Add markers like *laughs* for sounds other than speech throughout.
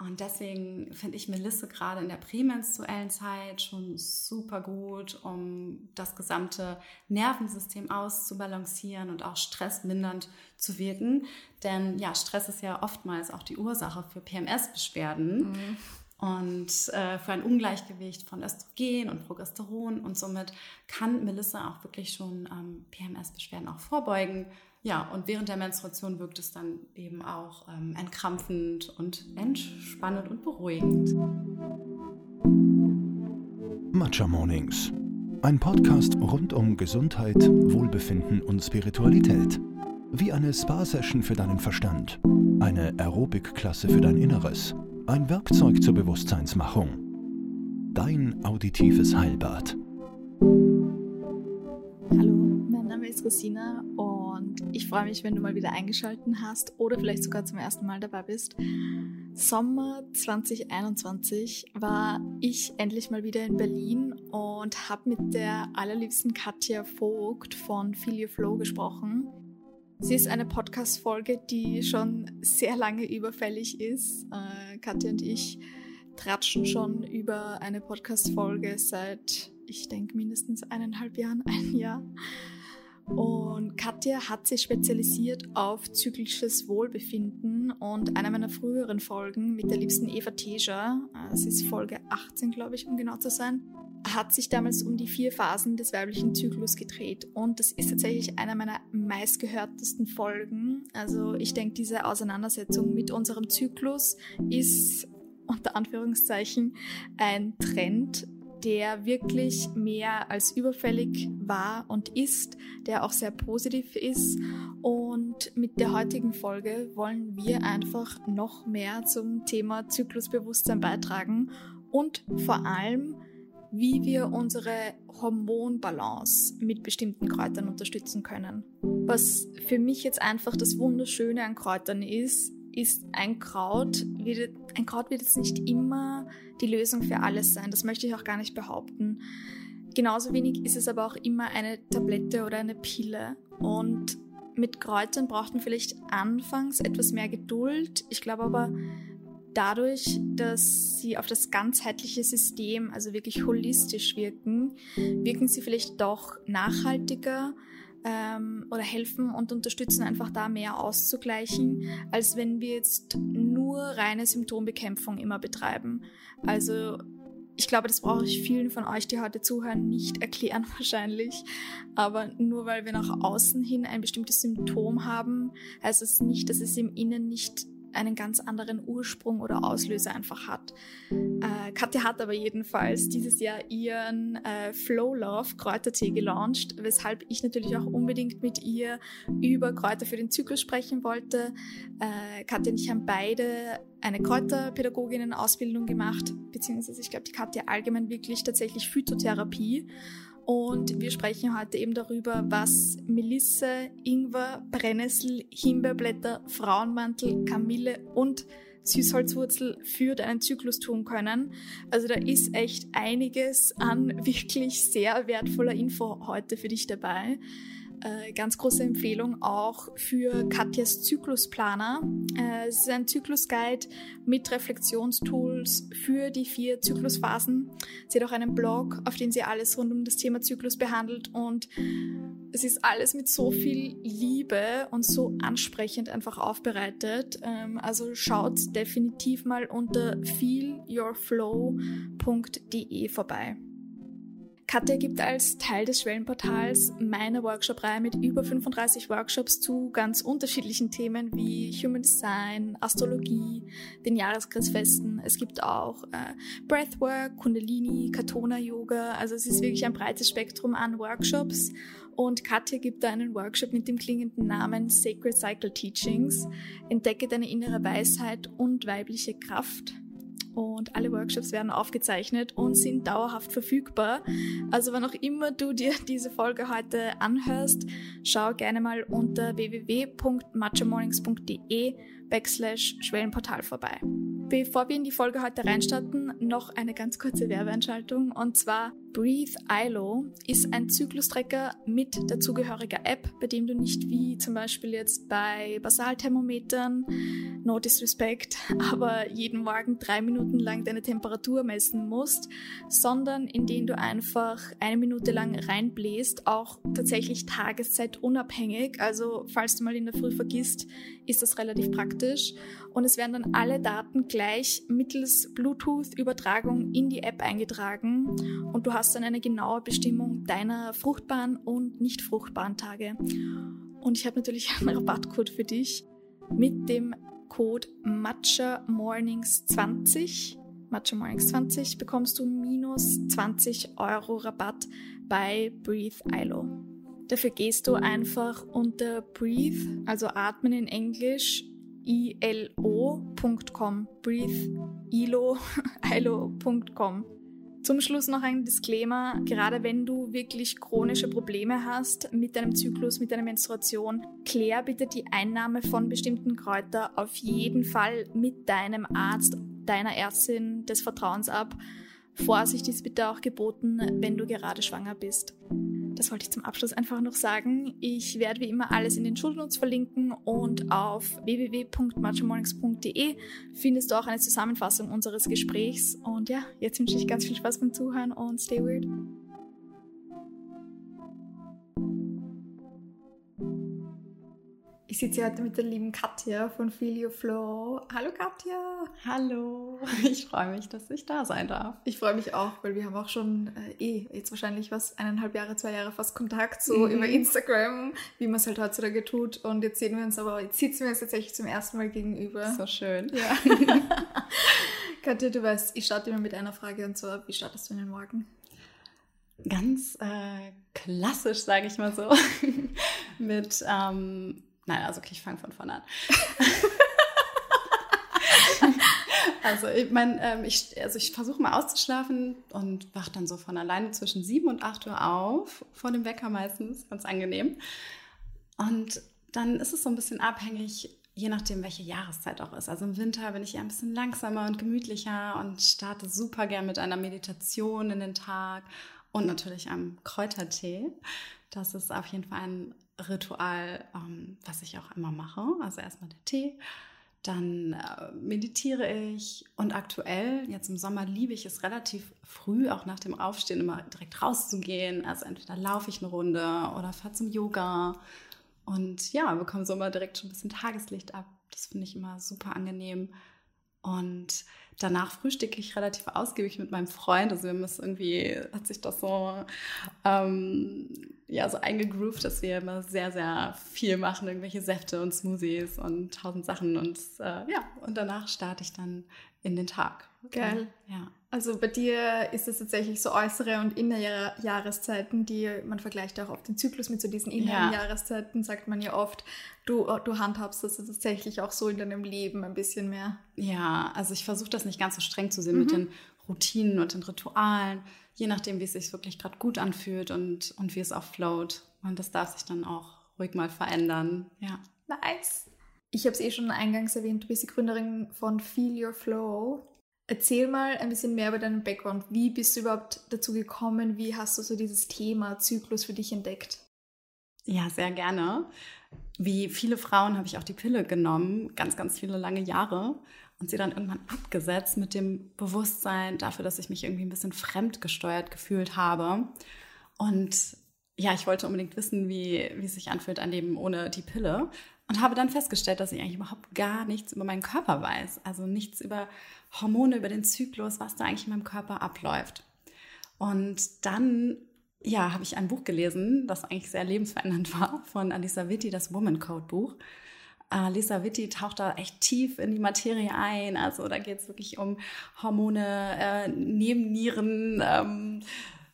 Und deswegen finde ich Melisse gerade in der prämenstruellen Zeit schon super gut, um das gesamte Nervensystem auszubalancieren und auch stressmindernd zu wirken. Denn ja, Stress ist ja oftmals auch die Ursache für PMS-Beschwerden. Mhm. Und äh, für ein Ungleichgewicht von Östrogen und Progesteron. Und somit kann Melissa auch wirklich schon ähm, PMS-Beschwerden auch vorbeugen ja, und während der Menstruation wirkt es dann eben auch ähm, entkrampfend und entspannend und beruhigend. Matcha Mornings. Ein Podcast rund um Gesundheit, Wohlbefinden und Spiritualität. Wie eine Spa-Session für deinen Verstand, eine Aerobic-Klasse für dein Inneres, ein Werkzeug zur Bewusstseinsmachung. Dein auditives Heilbad. Hallo, mein Name ist Rosina und ich freue mich, wenn du mal wieder eingeschaltet hast oder vielleicht sogar zum ersten Mal dabei bist. Sommer 2021 war ich endlich mal wieder in Berlin und habe mit der allerliebsten Katja Vogt von Feel Your Flow gesprochen. Sie ist eine Podcast-Folge, die schon sehr lange überfällig ist. Äh, Katja und ich tratschen schon über eine Podcast-Folge seit, ich denke, mindestens eineinhalb Jahren, ein Jahr. Und Katja hat sich spezialisiert auf zyklisches Wohlbefinden und einer meiner früheren Folgen mit der liebsten Eva Teja, das ist Folge 18, glaube ich, um genau zu sein, hat sich damals um die vier Phasen des weiblichen Zyklus gedreht. Und das ist tatsächlich einer meiner meistgehörtesten Folgen. Also ich denke, diese Auseinandersetzung mit unserem Zyklus ist unter Anführungszeichen ein Trend, der wirklich mehr als überfällig war und ist, der auch sehr positiv ist. Und mit der heutigen Folge wollen wir einfach noch mehr zum Thema Zyklusbewusstsein beitragen und vor allem, wie wir unsere Hormonbalance mit bestimmten Kräutern unterstützen können. Was für mich jetzt einfach das Wunderschöne an Kräutern ist, ist ein Kraut, wird, ein Kraut wird jetzt nicht immer die Lösung für alles sein. Das möchte ich auch gar nicht behaupten. Genauso wenig ist es aber auch immer eine Tablette oder eine Pille. Und mit Kräutern braucht man vielleicht anfangs etwas mehr Geduld. Ich glaube aber, dadurch, dass sie auf das ganzheitliche System, also wirklich holistisch wirken, wirken sie vielleicht doch nachhaltiger ähm, oder helfen und unterstützen einfach da mehr auszugleichen, als wenn wir jetzt nur reine Symptombekämpfung immer betreiben. Also ich glaube, das brauche ich vielen von euch, die heute zuhören, nicht erklären *laughs* wahrscheinlich. Aber nur weil wir nach außen hin ein bestimmtes Symptom haben, heißt es das nicht, dass es im Innen nicht einen ganz anderen Ursprung oder Auslöser einfach hat. Äh, Katja hat aber jedenfalls dieses Jahr ihren äh, Flow Love Kräutertee gelauncht, weshalb ich natürlich auch unbedingt mit ihr über Kräuter für den Zyklus sprechen wollte. Äh, Katja und ich haben beide eine Kräuterpädagoginnen-Ausbildung gemacht, beziehungsweise ich glaube, die Katja allgemein wirklich tatsächlich Phytotherapie. Und wir sprechen heute eben darüber, was Melisse, Ingwer, Brennnessel, Himbeerblätter, Frauenmantel, Kamille und Süßholzwurzel für deinen Zyklus tun können. Also da ist echt einiges an wirklich sehr wertvoller Info heute für dich dabei. Äh, ganz große Empfehlung auch für Katjas Zyklusplaner. Äh, es ist ein Zyklusguide mit Reflexionstools für die vier Zyklusphasen. Sie hat auch einen Blog, auf dem sie alles rund um das Thema Zyklus behandelt und es ist alles mit so viel Liebe und so ansprechend einfach aufbereitet. Ähm, also schaut definitiv mal unter feelyourflow.de vorbei. Katja gibt als Teil des Schwellenportals meine Workshop-Reihe mit über 35 Workshops zu ganz unterschiedlichen Themen wie Human Design, Astrologie, den Jahreskreisfesten. Es gibt auch äh, Breathwork, Kundalini, Katona Yoga. Also es ist wirklich ein breites Spektrum an Workshops. Und Katja gibt da einen Workshop mit dem klingenden Namen Sacred Cycle Teachings. Entdecke deine innere Weisheit und weibliche Kraft und alle Workshops werden aufgezeichnet und sind dauerhaft verfügbar. Also wann auch immer du dir *laughs* diese Folge heute anhörst, schau gerne mal unter www.matchamornings.de backslash Schwellenportal vorbei. Bevor wir in die Folge heute reinstarten, noch eine ganz kurze Werbeeinschaltung und zwar Breathe ILO ist ein Zyklustracker mit dazugehöriger App, bei dem du nicht wie zum Beispiel jetzt bei Basalthermometern no disrespect, *laughs* aber jeden Morgen drei Minuten lang deine Temperatur messen musst, sondern indem du einfach eine Minute lang reinbläst, auch tatsächlich tageszeitunabhängig. Also falls du mal in der Früh vergisst, ist das relativ praktisch. Und es werden dann alle Daten gleich mittels Bluetooth-Übertragung in die App eingetragen und du hast dann eine genaue Bestimmung deiner fruchtbaren und nicht fruchtbaren Tage. Und ich habe natürlich *laughs* einen Rabattcode für dich mit dem Code Matcha Mornings 20. Matcha Mornings 20 bekommst du minus 20 Euro Rabatt bei Breathe ILO. Dafür gehst du einfach unter Breathe, also atmen in Englisch, ilo.com, breathe, ilo, *laughs* ilo.com. Zum Schluss noch ein Disclaimer. Gerade wenn du wirklich chronische Probleme hast mit deinem Zyklus, mit deiner Menstruation, klär bitte die Einnahme von bestimmten Kräutern auf jeden Fall mit deinem Arzt, deiner Ärztin des Vertrauens ab. Vorsicht ist bitte auch geboten, wenn du gerade schwanger bist. Das wollte ich zum Abschluss einfach noch sagen. Ich werde wie immer alles in den Schulnotes verlinken und auf www.matchamornings.de findest du auch eine Zusammenfassung unseres Gesprächs. Und ja, jetzt wünsche ich ganz viel Spaß beim Zuhören und stay weird. Ich sitze hier heute mit der lieben Katja von Feel Your Flow. Hallo Katja. Hallo. Ich freue mich, dass ich da sein darf. Ich freue mich auch, weil wir haben auch schon äh, eh jetzt wahrscheinlich was eineinhalb Jahre, zwei Jahre fast Kontakt so mhm. über Instagram, wie man es halt heutzutage tut. Und jetzt sehen wir uns aber, jetzt sitzen wir uns tatsächlich zum ersten Mal gegenüber. So schön. Ja. *laughs* Katja, du weißt, ich starte immer mit einer Frage und zwar, wie startest du in den Morgen? Ganz äh, klassisch, sage ich mal so, *laughs* mit ähm, Nein, also okay, ich fange von vorne an. *laughs* also ich meine, ähm, ich, also ich versuche mal auszuschlafen und wache dann so von alleine zwischen 7 und 8 Uhr auf, vor dem Wecker meistens, ganz angenehm. Und dann ist es so ein bisschen abhängig, je nachdem, welche Jahreszeit auch ist. Also im Winter bin ich ja ein bisschen langsamer und gemütlicher und starte super gern mit einer Meditation in den Tag und natürlich einem Kräutertee. Das ist auf jeden Fall ein Ritual, ähm, was ich auch immer mache. Also erstmal der Tee, dann äh, meditiere ich und aktuell, jetzt im Sommer, liebe ich es relativ früh, auch nach dem Aufstehen, immer direkt rauszugehen. Also entweder laufe ich eine Runde oder fahre zum Yoga und ja, bekomme so immer direkt schon ein bisschen Tageslicht ab. Das finde ich immer super angenehm. Und danach frühstücke ich relativ ausgiebig mit meinem Freund. Also wir haben es irgendwie, hat sich das so, ähm, ja, so eingegroovt, dass wir immer sehr, sehr viel machen, irgendwelche Säfte und Smoothies und tausend Sachen. Und äh, ja, und danach starte ich dann in den Tag. Geil. Ja. Also bei dir ist es tatsächlich so äußere und innere Jahreszeiten, die man vergleicht auch auf den Zyklus mit so diesen inneren ja. Jahreszeiten, sagt man ja oft. Du, du handhabst das tatsächlich auch so in deinem Leben ein bisschen mehr. Ja, also ich versuche das nicht ganz so streng zu sehen mhm. mit den Routinen und den Ritualen, je nachdem, wie es sich wirklich gerade gut anfühlt und, und wie es auch float. Und das darf sich dann auch ruhig mal verändern. Ja. Nice. Ich habe es eh schon eingangs erwähnt, du bist die Gründerin von Feel Your Flow. Erzähl mal ein bisschen mehr über deinen Background. Wie bist du überhaupt dazu gekommen? Wie hast du so dieses Thema Zyklus für dich entdeckt? Ja, sehr gerne. Wie viele Frauen habe ich auch die Pille genommen, ganz, ganz viele lange Jahre und sie dann irgendwann abgesetzt mit dem Bewusstsein dafür, dass ich mich irgendwie ein bisschen fremdgesteuert gefühlt habe. Und ja, ich wollte unbedingt wissen, wie, wie es sich anfühlt, ein Leben ohne die Pille. Und habe dann festgestellt, dass ich eigentlich überhaupt gar nichts über meinen Körper weiß. Also nichts über Hormone, über den Zyklus, was da eigentlich in meinem Körper abläuft. Und dann, ja, habe ich ein Buch gelesen, das eigentlich sehr lebensverändernd *laughs* war, von Alisa Vitti, das Woman Code Buch. Alisa Vitti taucht da echt tief in die Materie ein. Also da geht es wirklich um Hormone, äh, Nebennieren, ähm,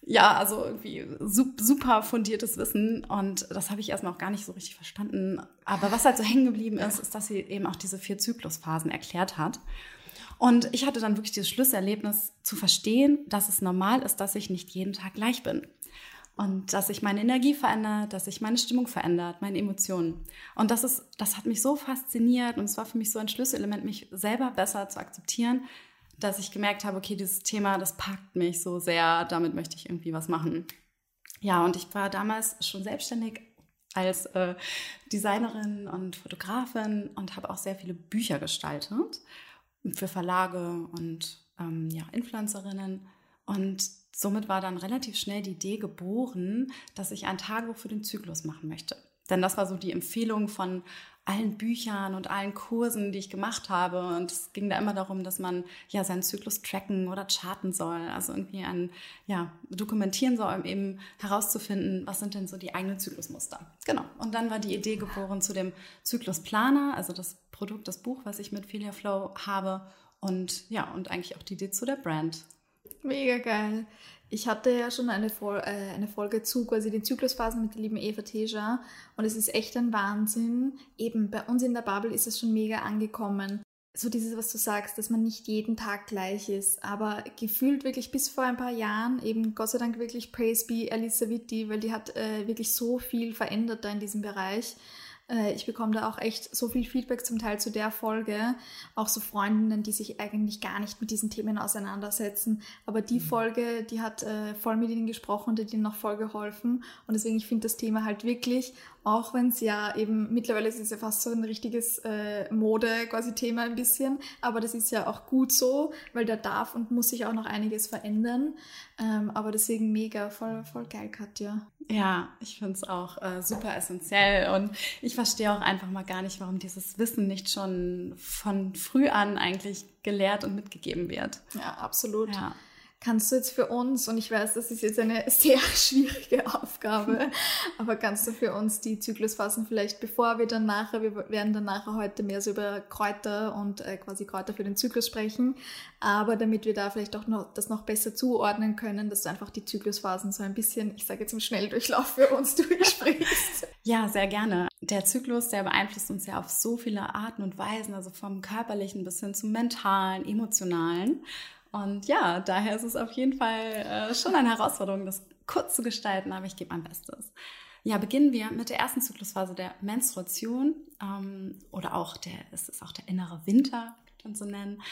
ja, also irgendwie super fundiertes Wissen und das habe ich erstmal auch gar nicht so richtig verstanden. Aber was halt so hängen geblieben ist, ist, dass sie eben auch diese vier Zyklusphasen erklärt hat. Und ich hatte dann wirklich dieses Schlüsselerlebnis zu verstehen, dass es normal ist, dass ich nicht jeden Tag gleich bin. Und dass sich meine Energie verändert, dass sich meine Stimmung verändert, meine Emotionen. Und das ist, das hat mich so fasziniert und es war für mich so ein Schlüsselelement, mich selber besser zu akzeptieren, dass ich gemerkt habe, okay, dieses Thema, das packt mich so sehr, damit möchte ich irgendwie was machen. Ja, und ich war damals schon selbstständig als äh, Designerin und Fotografin und habe auch sehr viele Bücher gestaltet für Verlage und ähm, ja, Influencerinnen. Und somit war dann relativ schnell die Idee geboren, dass ich ein Tagebuch für den Zyklus machen möchte. Denn das war so die Empfehlung von allen Büchern und allen Kursen, die ich gemacht habe. Und es ging da immer darum, dass man ja seinen Zyklus tracken oder charten soll. Also irgendwie ein, ja, dokumentieren soll, um eben herauszufinden, was sind denn so die eigenen Zyklusmuster. Genau. Und dann war die Idee geboren zu dem Zyklusplaner, also das Produkt, das Buch, was ich mit Filia Flow habe. Und ja, und eigentlich auch die Idee zu der Brand. Mega geil. Ich hatte ja schon eine, Vol äh, eine Folge zu quasi den Zyklusphasen mit der lieben Eva Teja und es ist echt ein Wahnsinn. Eben bei uns in der Bubble ist es schon mega angekommen. So dieses, was du sagst, dass man nicht jeden Tag gleich ist, aber gefühlt wirklich bis vor ein paar Jahren, eben Gott sei Dank wirklich Praise be Elisa Vitti, weil die hat äh, wirklich so viel verändert da in diesem Bereich. Äh, ich bekomme da auch echt so viel Feedback zum Teil zu der Folge. Auch so Freundinnen, die sich eigentlich gar nicht mit diesen Themen auseinandersetzen. Aber die mhm. Folge, die hat äh, voll mit ihnen gesprochen und hat ihnen noch voll geholfen. Und deswegen, ich finde das Thema halt wirklich auch wenn es ja eben mittlerweile ist es ja fast so ein richtiges äh, Mode quasi Thema ein bisschen, aber das ist ja auch gut so, weil da darf und muss sich auch noch einiges verändern. Ähm, aber deswegen mega, voll, voll geil, Katja. Ja, ich finde es auch äh, super essentiell und ich verstehe auch einfach mal gar nicht, warum dieses Wissen nicht schon von früh an eigentlich gelehrt und mitgegeben wird. Ja, absolut. Ja. Kannst du jetzt für uns, und ich weiß, das ist jetzt eine *laughs* sehr schwierige Aufgabe, *laughs* aber kannst du für uns die Zyklusphasen vielleicht, bevor wir dann nachher, wir werden dann nachher heute mehr so über Kräuter und äh, quasi Kräuter für den Zyklus sprechen, aber damit wir da vielleicht auch noch das noch besser zuordnen können, dass du einfach die Zyklusphasen so ein bisschen, ich sage jetzt im Schnelldurchlauf für uns *laughs* durchsprichst. Ja, sehr gerne. Der Zyklus, der beeinflusst uns ja auf so viele Arten und Weisen, also vom körperlichen bis hin zum mentalen, emotionalen. Und ja, daher ist es auf jeden Fall äh, schon eine Herausforderung, das kurz zu gestalten, aber ich gebe mein Bestes. Ja, beginnen wir mit der ersten Zyklusphase der Menstruation ähm, oder auch der, es ist auch der innere Winter, man so nennen.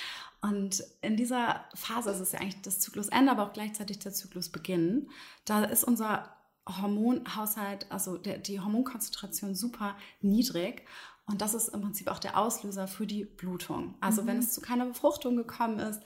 Und in dieser Phase ist es ja eigentlich das Zyklusende, aber auch gleichzeitig der Zyklusbeginn. Da ist unser Hormonhaushalt, also der, die Hormonkonzentration super niedrig. Und das ist im Prinzip auch der Auslöser für die Blutung. Also mhm. wenn es zu keiner Befruchtung gekommen ist,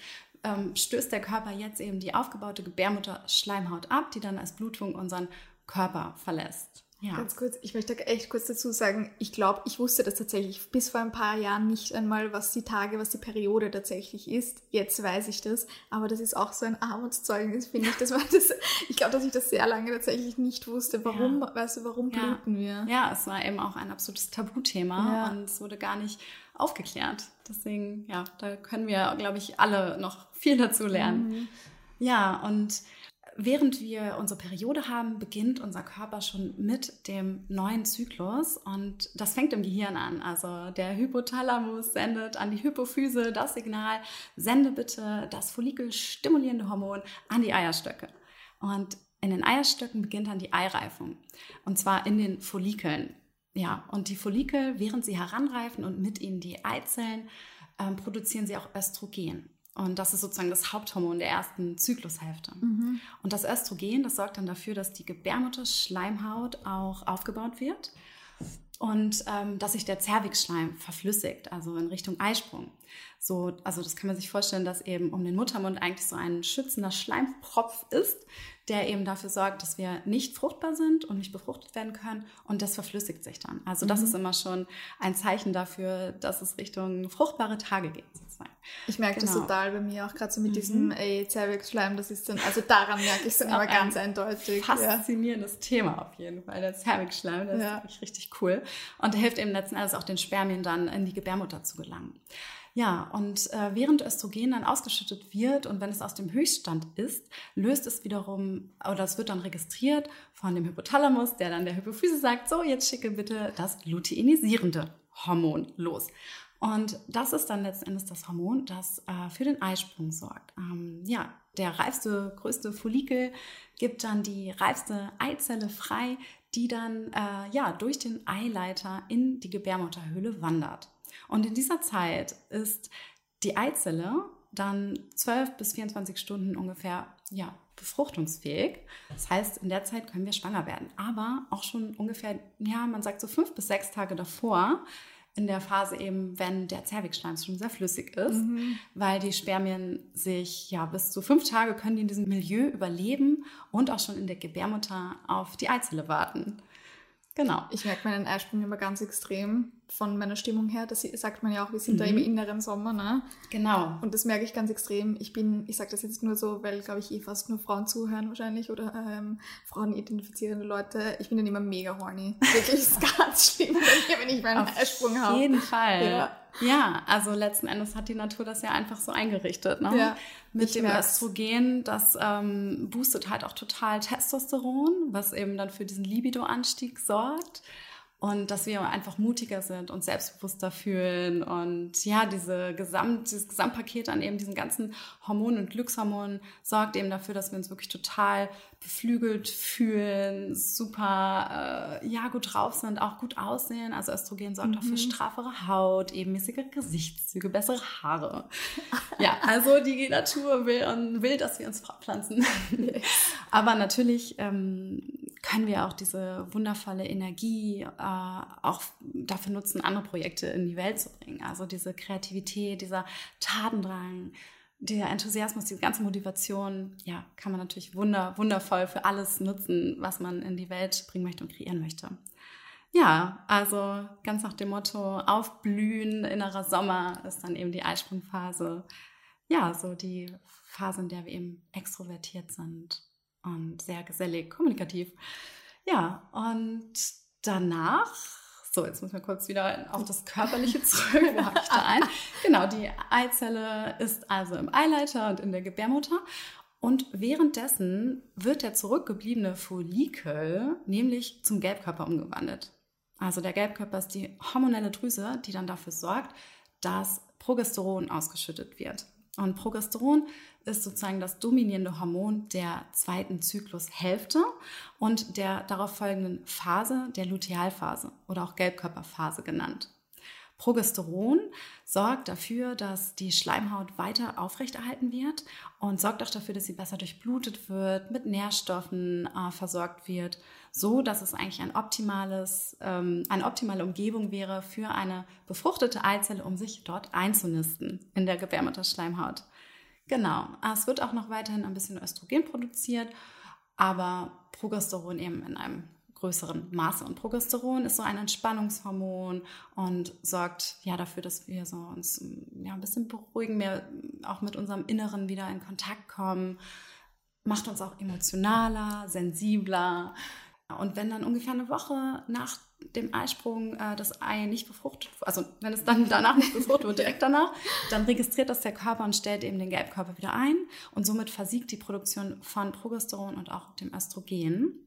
ähm, stößt der Körper jetzt eben die aufgebaute Gebärmutter-Schleimhaut ab, die dann als Blutung unseren Körper verlässt. Ja. Ganz kurz, ich möchte echt kurz dazu sagen, ich glaube, ich wusste das tatsächlich bis vor ein paar Jahren nicht einmal, was die Tage, was die Periode tatsächlich ist. Jetzt weiß ich das, aber das ist auch so ein Armutszeugnis, finde ich. Das war das, *laughs* ich glaube, dass ich das sehr lange tatsächlich nicht wusste. Warum, ja. weißt du, warum bluten wir? Ja, es war eben auch ein absolutes Tabuthema ja. und es wurde gar nicht aufgeklärt. Deswegen, ja, da können wir, glaube ich, alle noch viel dazu lernen. Mhm. Ja, und während wir unsere Periode haben, beginnt unser Körper schon mit dem neuen Zyklus und das fängt im Gehirn an. Also der Hypothalamus sendet an die Hypophyse das Signal, sende bitte das follikelstimulierende Hormon an die Eierstöcke. Und in den Eierstöcken beginnt dann die Eireifung und zwar in den Follikeln. Ja, und die Follikel, während sie heranreifen und mit ihnen die Eizellen, äh, produzieren sie auch Östrogen. Und das ist sozusagen das Haupthormon der ersten Zyklushälfte. Mhm. Und das Östrogen, das sorgt dann dafür, dass die Gebärmutterschleimhaut auch aufgebaut wird und ähm, dass sich der Zervixschleim verflüssigt, also in Richtung Eisprung. So, also das kann man sich vorstellen, dass eben um den Muttermund eigentlich so ein schützender Schleimpropf ist, der eben dafür sorgt, dass wir nicht fruchtbar sind und nicht befruchtet werden können und das verflüssigt sich dann. Also das mhm. ist immer schon ein Zeichen dafür, dass es Richtung fruchtbare Tage geht. Sozusagen. Ich merke genau. das total bei mir auch gerade so mit mhm. diesem ey, Zervixschleim, das ist dann, also daran merke ich es dann aber ganz eindeutig. Faszinierendes ja. Thema auf jeden Fall, der Zervixschleim, das ja. ist wirklich richtig cool und der hilft eben letzten Endes auch den Spermien dann in die Gebärmutter zu gelangen. Ja, und äh, während Östrogen dann ausgeschüttet wird und wenn es aus dem Höchststand ist, löst es wiederum, oder es wird dann registriert von dem Hypothalamus, der dann der Hypophyse sagt, so, jetzt schicke bitte das luteinisierende Hormon los. Und das ist dann letzten Endes das Hormon, das äh, für den Eisprung sorgt. Ähm, ja, der reifste, größte Follikel gibt dann die reifste Eizelle frei, die dann äh, ja durch den Eileiter in die Gebärmutterhöhle wandert. Und in dieser Zeit ist die Eizelle dann 12 bis 24 Stunden ungefähr ja, befruchtungsfähig. Das heißt, in der Zeit können wir schwanger werden. Aber auch schon ungefähr, ja, man sagt so fünf bis sechs Tage davor, in der Phase eben, wenn der Zervixschleim schon sehr flüssig ist, mhm. weil die Spermien sich ja bis zu fünf Tage können die in diesem Milieu überleben und auch schon in der Gebärmutter auf die Eizelle warten. Genau. Ich merke meinen Eisprung immer ganz extrem von meiner Stimmung her. Das sagt man ja auch, wir sind mhm. da im inneren Sommer, ne? Genau. Und das merke ich ganz extrem. Ich bin, ich sage das jetzt nur so, weil, glaube ich, eh fast nur Frauen zuhören wahrscheinlich oder ähm, Frauen identifizierende Leute. Ich bin dann immer mega horny. Wirklich, ist *laughs* ganz schlimm wenn ich meinen Eisprung habe. Auf jeden Fall. Ja. Ja, also letzten Endes hat die Natur das ja einfach so eingerichtet. Ne? Ja, Mit dem merk's. Östrogen, das ähm, boostet halt auch total Testosteron, was eben dann für diesen Libido-Anstieg sorgt und dass wir einfach mutiger sind und selbstbewusster fühlen und ja, diese Gesamt, dieses Gesamtpaket an eben diesen ganzen Hormonen und Glückshormonen sorgt eben dafür, dass wir uns wirklich total beflügelt fühlen, super, äh, ja, gut drauf sind, auch gut aussehen. Also Östrogen sorgt mhm. auch für mhm. straffere Haut, ebenmäßige Gesichtszüge, bessere Haare. *laughs* ja, also die Natur will, und will dass wir uns fortpflanzen. Aber natürlich ähm, können wir auch diese wundervolle Energie äh, auch dafür nutzen, andere Projekte in die Welt zu bringen. Also diese Kreativität, dieser Tatendrang, der Enthusiasmus, diese ganze Motivation, ja, kann man natürlich wunder, wundervoll für alles nutzen, was man in die Welt bringen möchte und kreieren möchte. Ja, also ganz nach dem Motto Aufblühen, innerer Sommer ist dann eben die Eisprungphase. Ja, so die Phase, in der wir eben extrovertiert sind und sehr gesellig, kommunikativ. Ja, und danach, so jetzt müssen wir kurz wieder auf das Körperliche zurück. Wo habe ich da ein? *laughs* Genau, die Eizelle ist also im Eileiter und in der Gebärmutter. Und währenddessen wird der zurückgebliebene Follikel nämlich zum Gelbkörper umgewandelt. Also der Gelbkörper ist die hormonelle Drüse, die dann dafür sorgt, dass Progesteron ausgeschüttet wird. Und Progesteron ist sozusagen das dominierende Hormon der zweiten Zyklushälfte und der darauf folgenden Phase, der Lutealphase oder auch Gelbkörperphase genannt. Progesteron sorgt dafür, dass die Schleimhaut weiter aufrechterhalten wird und sorgt auch dafür, dass sie besser durchblutet wird, mit Nährstoffen äh, versorgt wird, so dass es eigentlich ein optimales, ähm, eine optimale Umgebung wäre für eine befruchtete Eizelle, um sich dort einzunisten in der Gebärmutterschleimhaut. Genau. Es wird auch noch weiterhin ein bisschen Östrogen produziert, aber Progesteron eben in einem größeren Maße. Und Progesteron ist so ein Entspannungshormon und sorgt ja dafür, dass wir so uns ja, ein bisschen beruhigen, mehr auch mit unserem Inneren wieder in Kontakt kommen, macht uns auch emotionaler, sensibler. Und wenn dann ungefähr eine Woche nach dem Eisprung äh, das Ei nicht befruchtet, also wenn es dann danach nicht befruchtet wird, *laughs* direkt danach, dann registriert das der Körper und stellt eben den Gelbkörper wieder ein und somit versiegt die Produktion von Progesteron und auch dem Östrogen.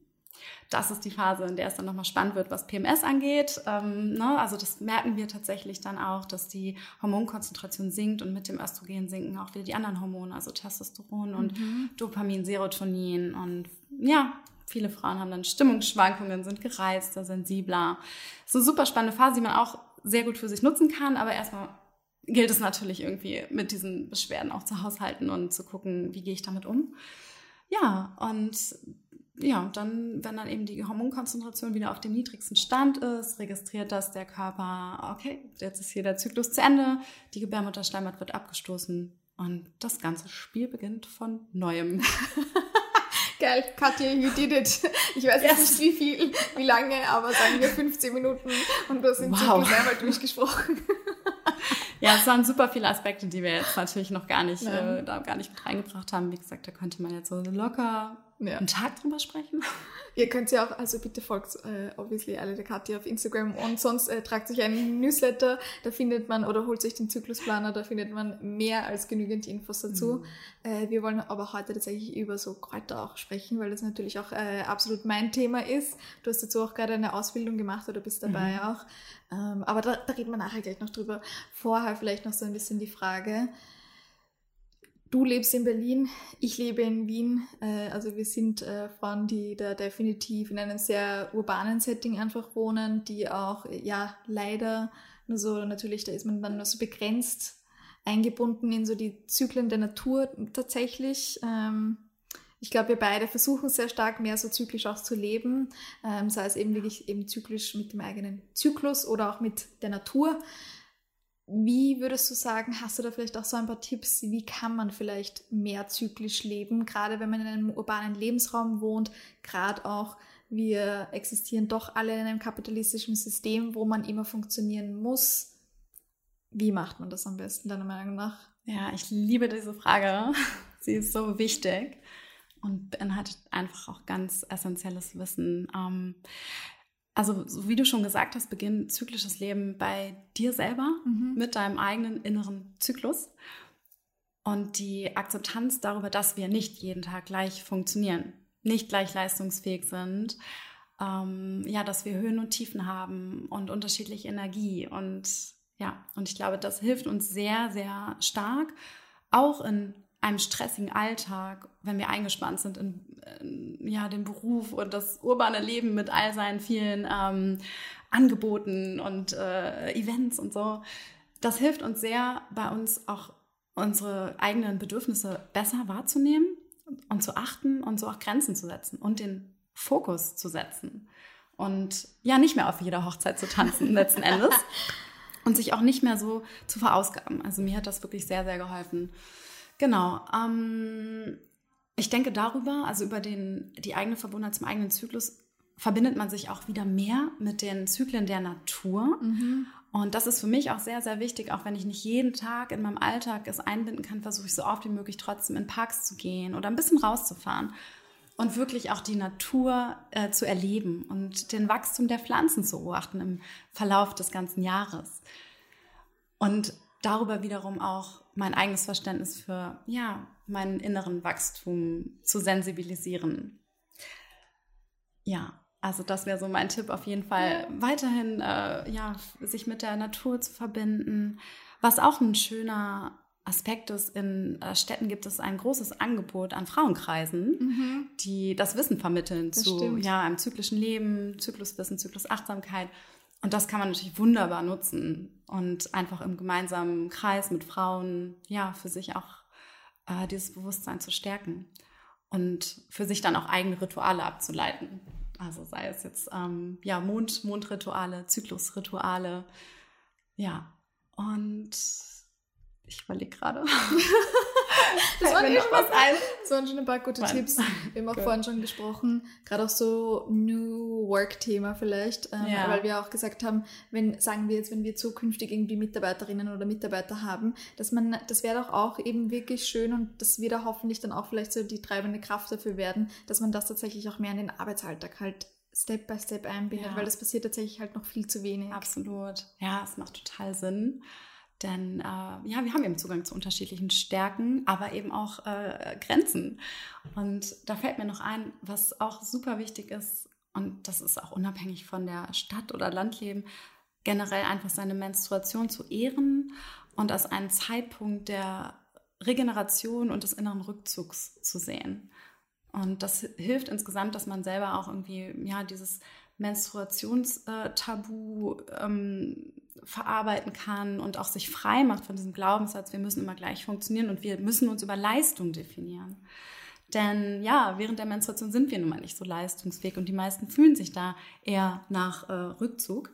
Das ist die Phase, in der es dann nochmal spannend wird, was PMS angeht. Ähm, ne? Also das merken wir tatsächlich dann auch, dass die Hormonkonzentration sinkt und mit dem Östrogen sinken auch wieder die anderen Hormone, also Testosteron und mhm. Dopamin, Serotonin und ja, Viele Frauen haben dann Stimmungsschwankungen, sind gereizter, sensibler. Ist eine super spannende Phase, die man auch sehr gut für sich nutzen kann, aber erstmal gilt es natürlich irgendwie mit diesen Beschwerden auch zu haushalten und zu gucken, wie gehe ich damit um. Ja, und ja, dann, wenn dann eben die Hormonkonzentration wieder auf dem niedrigsten Stand ist, registriert das der Körper, okay, jetzt ist hier der Zyklus zu Ende, die Gebärmutterschleimhaut wird abgestoßen und das ganze Spiel beginnt von neuem. *laughs* Geil, Katja, you did it. Ich weiß yes. nicht wie viel, wie lange, aber sagen wir 15 Minuten und du hast den wow. Zyklus einmal durchgesprochen. *laughs* Ja, es waren super viele Aspekte, die wir jetzt natürlich noch gar nicht, äh, da gar nicht mit reingebracht haben. Wie gesagt, da könnte man jetzt so locker ja. einen Tag drüber sprechen. *laughs* Ihr könnt ja auch, also bitte folgt äh, obviously alle der Katja auf Instagram und sonst äh, tragt sich einen Newsletter, da findet man oder holt sich den Zyklusplaner, da findet man mehr als genügend Infos dazu. Mhm. Äh, wir wollen aber heute tatsächlich über so Kräuter auch sprechen, weil das natürlich auch äh, absolut mein Thema ist. Du hast dazu auch gerade eine Ausbildung gemacht oder bist dabei mhm. auch. Ähm, aber da, da reden wir nachher gleich noch drüber. Vorher vielleicht noch so ein bisschen die Frage, Du lebst in Berlin, ich lebe in Wien. Äh, also wir sind äh, Frauen, die da definitiv in einem sehr urbanen Setting einfach wohnen, die auch, ja, leider nur so, natürlich, da ist man dann nur so begrenzt eingebunden in so die Zyklen der Natur tatsächlich. Ähm, Ich glaube, wir beide versuchen sehr stark mehr so zyklisch auch zu leben, ähm, sei es eben wirklich eben zyklisch mit dem eigenen Zyklus oder auch mit der Natur. Wie würdest du sagen, hast du da vielleicht auch so ein paar Tipps, wie kann man vielleicht mehr zyklisch leben, gerade wenn man in einem urbanen Lebensraum wohnt, gerade auch wir existieren doch alle in einem kapitalistischen System, wo man immer funktionieren muss. Wie macht man das am besten, deiner Meinung nach? Ja, ich liebe diese Frage. Sie ist so wichtig und beinhaltet einfach auch ganz essentielles Wissen. Ähm, also, so wie du schon gesagt hast, beginnt zyklisches Leben bei dir selber mhm. mit deinem eigenen inneren Zyklus und die Akzeptanz darüber, dass wir nicht jeden Tag gleich funktionieren, nicht gleich leistungsfähig sind, ähm, ja, dass wir Höhen und Tiefen haben und unterschiedliche Energie und ja, und ich glaube, das hilft uns sehr, sehr stark, auch in einem stressigen Alltag, wenn wir eingespannt sind in, in ja, den Beruf und das urbane Leben mit all seinen vielen ähm, Angeboten und äh, Events und so. Das hilft uns sehr, bei uns auch unsere eigenen Bedürfnisse besser wahrzunehmen und zu achten und so auch Grenzen zu setzen und den Fokus zu setzen. Und ja, nicht mehr auf jeder Hochzeit zu tanzen *laughs* letzten Endes und sich auch nicht mehr so zu verausgaben. Also mir hat das wirklich sehr, sehr geholfen. Genau. Ähm, ich denke darüber, also über den, die eigene Verbundenheit zum eigenen Zyklus, verbindet man sich auch wieder mehr mit den Zyklen der Natur. Mhm. Und das ist für mich auch sehr, sehr wichtig, auch wenn ich nicht jeden Tag in meinem Alltag es einbinden kann, versuche ich so oft wie möglich trotzdem in Parks zu gehen oder ein bisschen rauszufahren und wirklich auch die Natur äh, zu erleben und den Wachstum der Pflanzen zu beobachten im Verlauf des ganzen Jahres. Und darüber wiederum auch mein eigenes Verständnis für ja, meinen inneren Wachstum zu sensibilisieren. Ja, also das wäre so mein Tipp auf jeden Fall, weiterhin äh, ja, sich mit der Natur zu verbinden. Was auch ein schöner Aspekt ist, in äh, Städten gibt es ein großes Angebot an Frauenkreisen, mhm. die das Wissen vermitteln das zu ja, einem zyklischen Leben, Zykluswissen, Zyklusachtsamkeit. Und das kann man natürlich wunderbar nutzen und einfach im gemeinsamen Kreis mit Frauen, ja, für sich auch äh, dieses Bewusstsein zu stärken und für sich dann auch eigene Rituale abzuleiten. Also sei es jetzt ähm, ja, Mond, Mondrituale, Zyklusrituale, ja. Und ich überlege gerade. *laughs* das war noch was ein. Das waren schon ein paar gute Mann. Tipps. Wir haben auch Good. vorhin schon gesprochen, gerade auch so New Work-Thema vielleicht, ähm, ja. weil wir auch gesagt haben, wenn, sagen wir jetzt, wenn wir zukünftig irgendwie Mitarbeiterinnen oder Mitarbeiter haben, dass man, das wäre doch auch eben wirklich schön und das wird auch hoffentlich dann auch vielleicht so die treibende Kraft dafür werden, dass man das tatsächlich auch mehr in den Arbeitsalltag halt Step by Step einbindet, ja. weil das passiert tatsächlich halt noch viel zu wenig. Absolut. Ja, es macht total Sinn. Denn äh, ja, wir haben eben Zugang zu unterschiedlichen Stärken, aber eben auch äh, Grenzen. Und da fällt mir noch ein, was auch super wichtig ist, und das ist auch unabhängig von der Stadt- oder Landleben, generell einfach seine Menstruation zu ehren und als einen Zeitpunkt der Regeneration und des inneren Rückzugs zu sehen. Und das hilft insgesamt, dass man selber auch irgendwie ja dieses Menstruationstabu ähm, verarbeiten kann und auch sich frei macht von diesem Glaubenssatz, wir müssen immer gleich funktionieren und wir müssen uns über Leistung definieren. Denn ja, während der Menstruation sind wir nun mal nicht so leistungsfähig und die meisten fühlen sich da eher nach äh, Rückzug.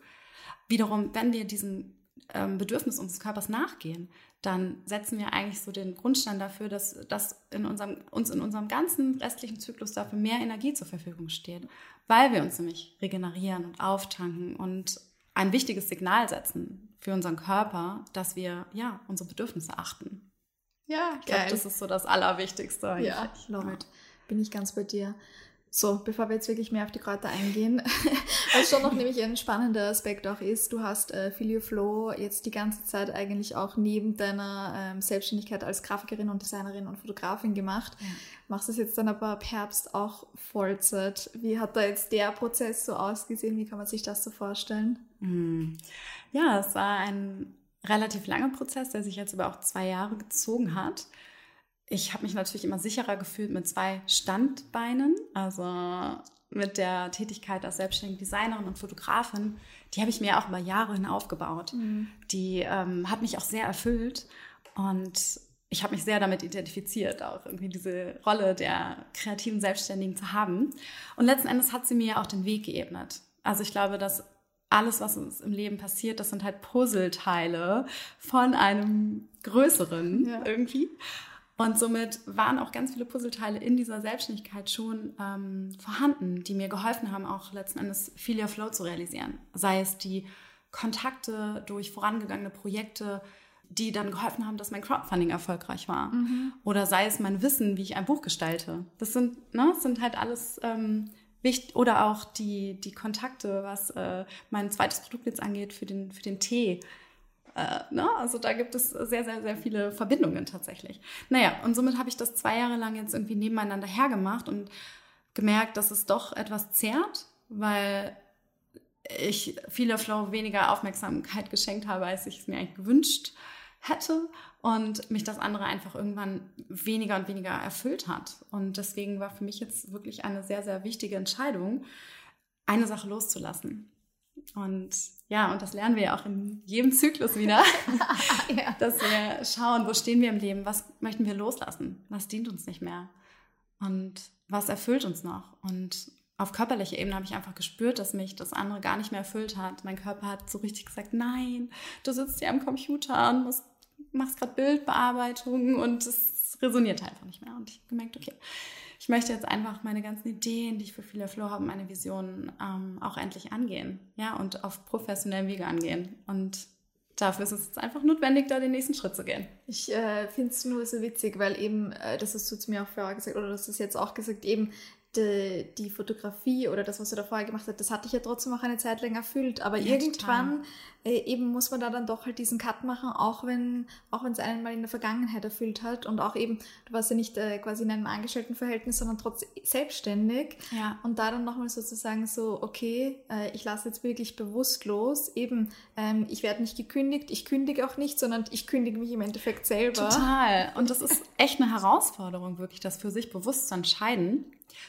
Wiederum, wenn wir diesem ähm, Bedürfnis unseres Körpers nachgehen, dann setzen wir eigentlich so den Grundstein dafür, dass, dass in unserem, uns in unserem ganzen restlichen Zyklus dafür mehr Energie zur Verfügung steht, weil wir uns nämlich regenerieren und auftanken und ein wichtiges Signal setzen für unseren Körper, dass wir ja unsere Bedürfnisse achten. Ja, ich glaube, das ist so das Allerwichtigste. Eigentlich. Ja, love it. Bin ich ganz bei dir. So, bevor wir jetzt wirklich mehr auf die Kräuter eingehen, *laughs* was schon noch nämlich ein spannender Aspekt auch ist, du hast äh, Filio Flow jetzt die ganze Zeit eigentlich auch neben deiner ähm, Selbstständigkeit als Grafikerin und Designerin und Fotografin gemacht. Ja. Machst das jetzt dann aber ab Herbst auch Vollzeit. Wie hat da jetzt der Prozess so ausgesehen? Wie kann man sich das so vorstellen? Hm. Ja, es war ein relativ langer Prozess, der sich jetzt über auch zwei Jahre gezogen hat ich habe mich natürlich immer sicherer gefühlt mit zwei Standbeinen, also mit der Tätigkeit als selbstständige Designerin und Fotografin. Die habe ich mir auch über Jahre hin aufgebaut. Mhm. Die ähm, hat mich auch sehr erfüllt und ich habe mich sehr damit identifiziert, auch irgendwie diese Rolle der kreativen Selbstständigen zu haben. Und letzten Endes hat sie mir auch den Weg geebnet. Also ich glaube, dass alles, was uns im Leben passiert, das sind halt Puzzleteile von einem größeren ja. irgendwie. Und somit waren auch ganz viele Puzzleteile in dieser Selbstständigkeit schon ähm, vorhanden, die mir geholfen haben, auch letzten Endes Filia Flow zu realisieren. Sei es die Kontakte durch vorangegangene Projekte, die dann geholfen haben, dass mein Crowdfunding erfolgreich war. Mhm. Oder sei es mein Wissen, wie ich ein Buch gestalte. Das sind, ne, das sind halt alles ähm, wichtig. Oder auch die, die Kontakte, was äh, mein zweites Produkt jetzt angeht für den, für den Tee. Äh, ne? Also da gibt es sehr, sehr, sehr viele Verbindungen tatsächlich. Naja, und somit habe ich das zwei Jahre lang jetzt irgendwie nebeneinander hergemacht und gemerkt, dass es doch etwas zehrt, weil ich viele Flow weniger Aufmerksamkeit geschenkt habe, als ich es mir eigentlich gewünscht hätte und mich das andere einfach irgendwann weniger und weniger erfüllt hat. Und deswegen war für mich jetzt wirklich eine sehr, sehr wichtige Entscheidung, eine Sache loszulassen. Und ja, und das lernen wir ja auch in jedem Zyklus wieder, *laughs* *laughs* ja. dass wir schauen, wo stehen wir im Leben, was möchten wir loslassen, was dient uns nicht mehr und was erfüllt uns noch. Und auf körperlicher Ebene habe ich einfach gespürt, dass mich das andere gar nicht mehr erfüllt hat. Mein Körper hat so richtig gesagt, nein, du sitzt hier am Computer und musst, machst gerade Bildbearbeitung und es resoniert einfach nicht mehr. Und ich habe gemerkt, okay, ich möchte jetzt einfach meine ganzen Ideen, die ich für viele Flow habe, meine Visionen ähm, auch endlich angehen. Ja, und auf professionellem Wege angehen. Und dafür ist es jetzt einfach notwendig, da den nächsten Schritt zu gehen. Ich äh, finde es nur so witzig, weil eben, äh, das hast du zu mir auch vorher gesagt, oder das ist jetzt auch gesagt, eben die, die, Fotografie oder das, was er da vorher gemacht hat, das hatte ich ja trotzdem auch eine Zeit lang erfüllt. Aber ja, irgendwann äh, eben muss man da dann doch halt diesen Cut machen, auch wenn auch wenn es einen mal in der Vergangenheit erfüllt hat und auch eben, du warst ja nicht äh, quasi in einem Angestelltenverhältnis, sondern trotzdem selbstständig. Ja. Und da dann nochmal sozusagen so, okay, äh, ich lasse jetzt wirklich bewusst los. Eben, ähm, ich werde nicht gekündigt, ich kündige auch nicht, sondern ich kündige mich im Endeffekt selber. Total. Und das ist echt eine Herausforderung, wirklich das für sich bewusst zu entscheiden.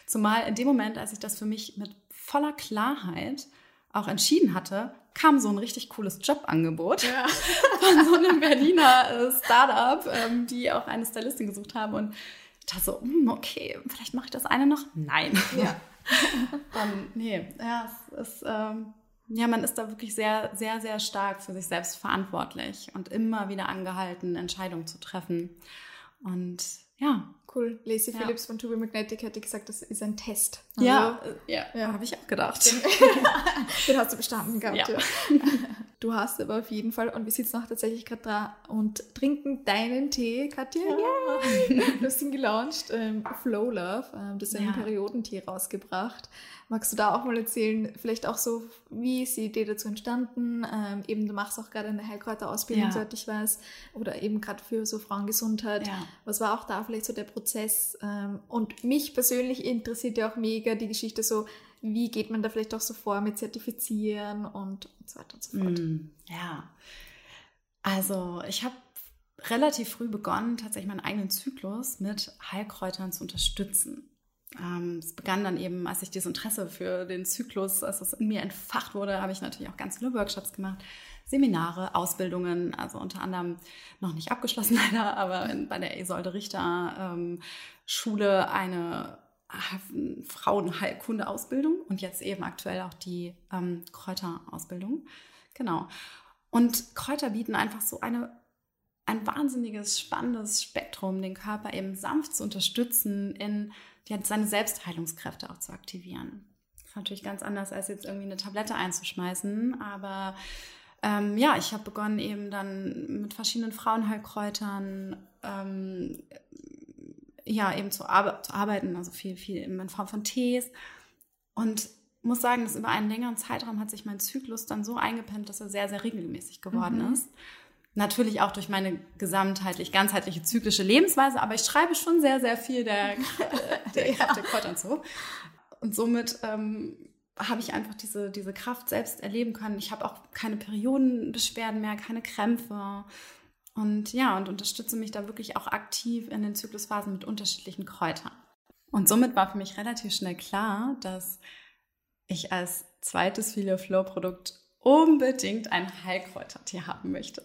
Zumal in dem Moment, als ich das für mich mit voller Klarheit auch entschieden hatte, kam so ein richtig cooles Jobangebot ja. *laughs* von so einem Berliner äh, Startup, ähm, die auch eine Stylistin gesucht haben. Und ich dachte so, hm, okay, vielleicht mache ich das eine noch. Nein. Ja. *laughs* Dann, nee, ja, es ist, ähm, ja, man ist da wirklich sehr, sehr, sehr stark für sich selbst verantwortlich und immer wieder angehalten, Entscheidungen zu treffen. Und ja, Cool. Lacey ja. Phillips von To Be Magnetic hätte gesagt, das ist ein Test. Also, ja, ja, ja. habe ich auch gedacht. Den, *laughs* den, hast du bestanden gehabt. Ja. ja. *laughs* Du hast aber auf jeden Fall, und wir sitzen auch tatsächlich gerade da und trinken deinen Tee, Katja. Ja. *laughs* Du hast ihn gelauncht, ähm, Flow Love, ähm, das ist ein Periodentee rausgebracht. Magst du da auch mal erzählen, vielleicht auch so, wie ist die Idee dazu entstanden? Ähm, eben, du machst auch gerade eine Heilkräuterausbildung, ja. soweit ich weiß, oder eben gerade für so Frauengesundheit. Ja. Was war auch da vielleicht so der Prozess? Ähm, und mich persönlich interessiert ja auch mega die Geschichte so, wie geht man da vielleicht auch so vor mit Zertifizieren und, und so weiter und so fort. Mm, ja, also ich habe relativ früh begonnen, tatsächlich meinen eigenen Zyklus mit Heilkräutern zu unterstützen. Ähm, es begann dann eben, als ich dieses Interesse für den Zyklus, als es in mir entfacht wurde, habe ich natürlich auch ganz viele Workshops gemacht, Seminare, Ausbildungen, also unter anderem noch nicht abgeschlossen *laughs* leider, aber in, bei der Isolde Richter ähm, Schule eine Frauenheilkunde-Ausbildung und jetzt eben aktuell auch die ähm, Kräuterausbildung. Genau. Und Kräuter bieten einfach so eine ein wahnsinniges, spannendes Spektrum, den Körper eben sanft zu unterstützen, in ja, seine Selbstheilungskräfte auch zu aktivieren. Das ist natürlich ganz anders, als jetzt irgendwie eine Tablette einzuschmeißen, aber ähm, ja, ich habe begonnen eben dann mit verschiedenen Frauenheilkräutern ähm, ja eben zu, ar zu, arbeiten, also viel, viel in Form von Tees und muss sagen, dass über einen längeren Zeitraum hat sich mein Zyklus dann so eingepennt, dass er sehr, sehr regelmäßig geworden mhm. ist. Natürlich auch durch meine gesamtheitlich, ganzheitliche zyklische Lebensweise, aber ich schreibe schon sehr, sehr viel der, *laughs* der Kraft der Kräuter und so. Und somit ähm, habe ich einfach diese, diese Kraft selbst erleben können. Ich habe auch keine Periodenbeschwerden mehr, keine Krämpfe. Und ja, und unterstütze mich da wirklich auch aktiv in den Zyklusphasen mit unterschiedlichen Kräutern. Und somit war für mich relativ schnell klar, dass ich als zweites Filio Flow Produkt unbedingt ein Heilkräutertee haben möchte.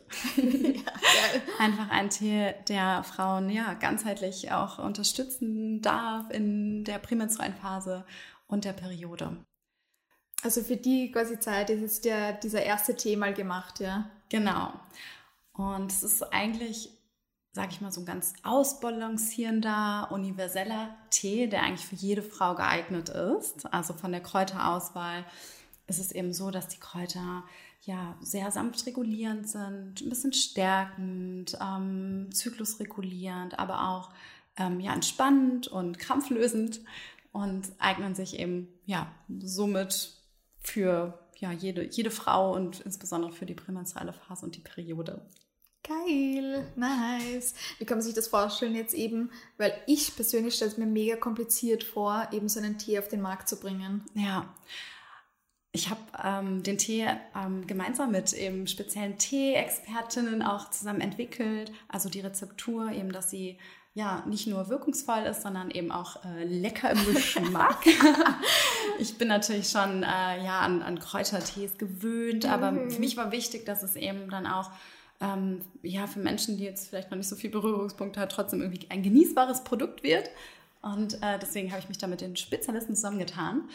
Einfach ein Tee, der Frauen ja ganzheitlich auch unterstützen darf in der prämenstruellen Phase und der Periode. Also für die quasi Zeit ist jetzt der, dieser erste Tee mal gemacht, ja? Genau. Und es ist eigentlich, sage ich mal, so ein ganz ausbalancierender, universeller Tee, der eigentlich für jede Frau geeignet ist. Also von der Kräuterauswahl ist es eben so, dass die Kräuter ja sehr sanft regulierend sind, ein bisschen stärkend, ähm, zyklusregulierend, aber auch ähm, ja, entspannend und krampflösend und eignen sich eben ja somit für ja, jede, jede Frau und insbesondere für die prämenstruelle Phase und die Periode. Geil, nice. Wie kann man sich das vorstellen jetzt eben, weil ich persönlich stelle es mir mega kompliziert vor, eben so einen Tee auf den Markt zu bringen. Ja, ich habe ähm, den Tee ähm, gemeinsam mit eben speziellen Tee-Expertinnen auch zusammen entwickelt. Also die Rezeptur eben, dass sie ja nicht nur wirkungsvoll ist, sondern eben auch äh, lecker im Geschmack. *laughs* ich bin natürlich schon äh, ja an, an Kräutertees gewöhnt, aber mhm. für mich war wichtig, dass es eben dann auch ähm, ja für Menschen, die jetzt vielleicht noch nicht so viel Berührungspunkte hat, trotzdem irgendwie ein genießbares Produkt wird. Und äh, deswegen habe ich mich da mit den Spezialisten zusammengetan.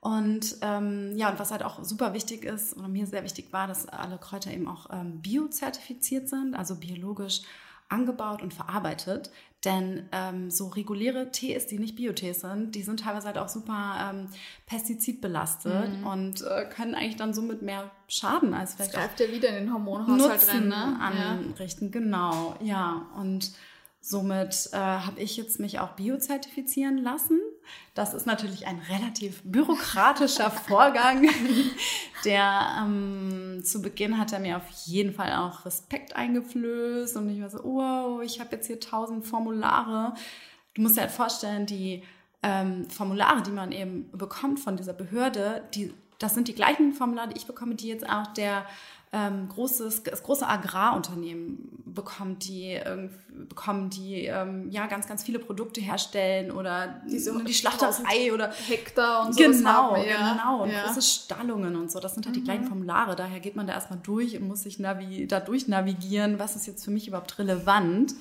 Und ähm, ja, und was halt auch super wichtig ist, oder mir sehr wichtig war, dass alle Kräuter eben auch ähm, biozertifiziert sind, also biologisch angebaut und verarbeitet. Denn ähm, so reguläre Tees, die nicht Biotees sind, die sind teilweise halt auch super ähm, pestizidbelastet mhm. und äh, können eigentlich dann somit mehr schaden als vielleicht. Das greift ja wieder in den Hormonhaushalt rein, ne? Anrichten, ja. genau, ja. Und somit äh, habe ich jetzt mich auch biozertifizieren lassen. Das ist natürlich ein relativ bürokratischer *laughs* Vorgang. Der ähm, zu Beginn hat er mir auf jeden Fall auch Respekt eingeflößt und ich war so, wow, ich habe jetzt hier tausend Formulare. Du musst dir halt vorstellen, die ähm, Formulare, die man eben bekommt von dieser Behörde, die, das sind die gleichen Formulare, die ich bekomme, die jetzt auch der ähm, großes, das große Agrarunternehmen bekommt, die bekommen, die ähm, ja ganz, ganz viele Produkte herstellen oder die, so die Schlachterei oder Hektar und so. Genau, haben, ja. genau. Und ja. große Stallungen und so. Das sind halt mhm. die gleichen Formulare. Daher geht man da erstmal durch und muss sich navi da durchnavigieren, was ist jetzt für mich überhaupt relevant.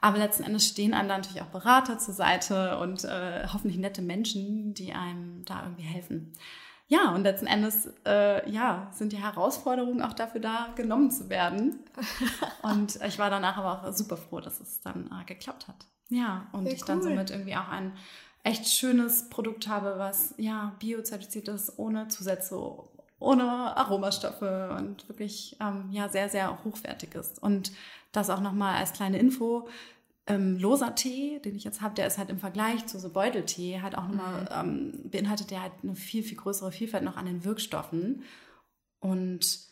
Aber letzten Endes stehen einem da natürlich auch Berater zur Seite und äh, hoffentlich nette Menschen, die einem da irgendwie helfen ja, und letzten Endes äh, ja, sind die Herausforderungen auch dafür da, genommen zu werden. *laughs* Und ich war danach aber auch super froh, dass es dann äh, geklappt hat. Ja, und Sehr ich cool. dann somit irgendwie auch ein echt schönes Produkt habe, was ja biozertifiziert ist, ohne Zusätze, ohne Aromastoffe und wirklich ähm, ja sehr, sehr hochwertig ist. Und das auch nochmal als kleine Info ähm, loser Tee, den ich jetzt habe, der ist halt im Vergleich zu so Beuteltee halt auch nochmal, mhm. ähm, beinhaltet der halt eine viel, viel größere Vielfalt noch an den Wirkstoffen. Und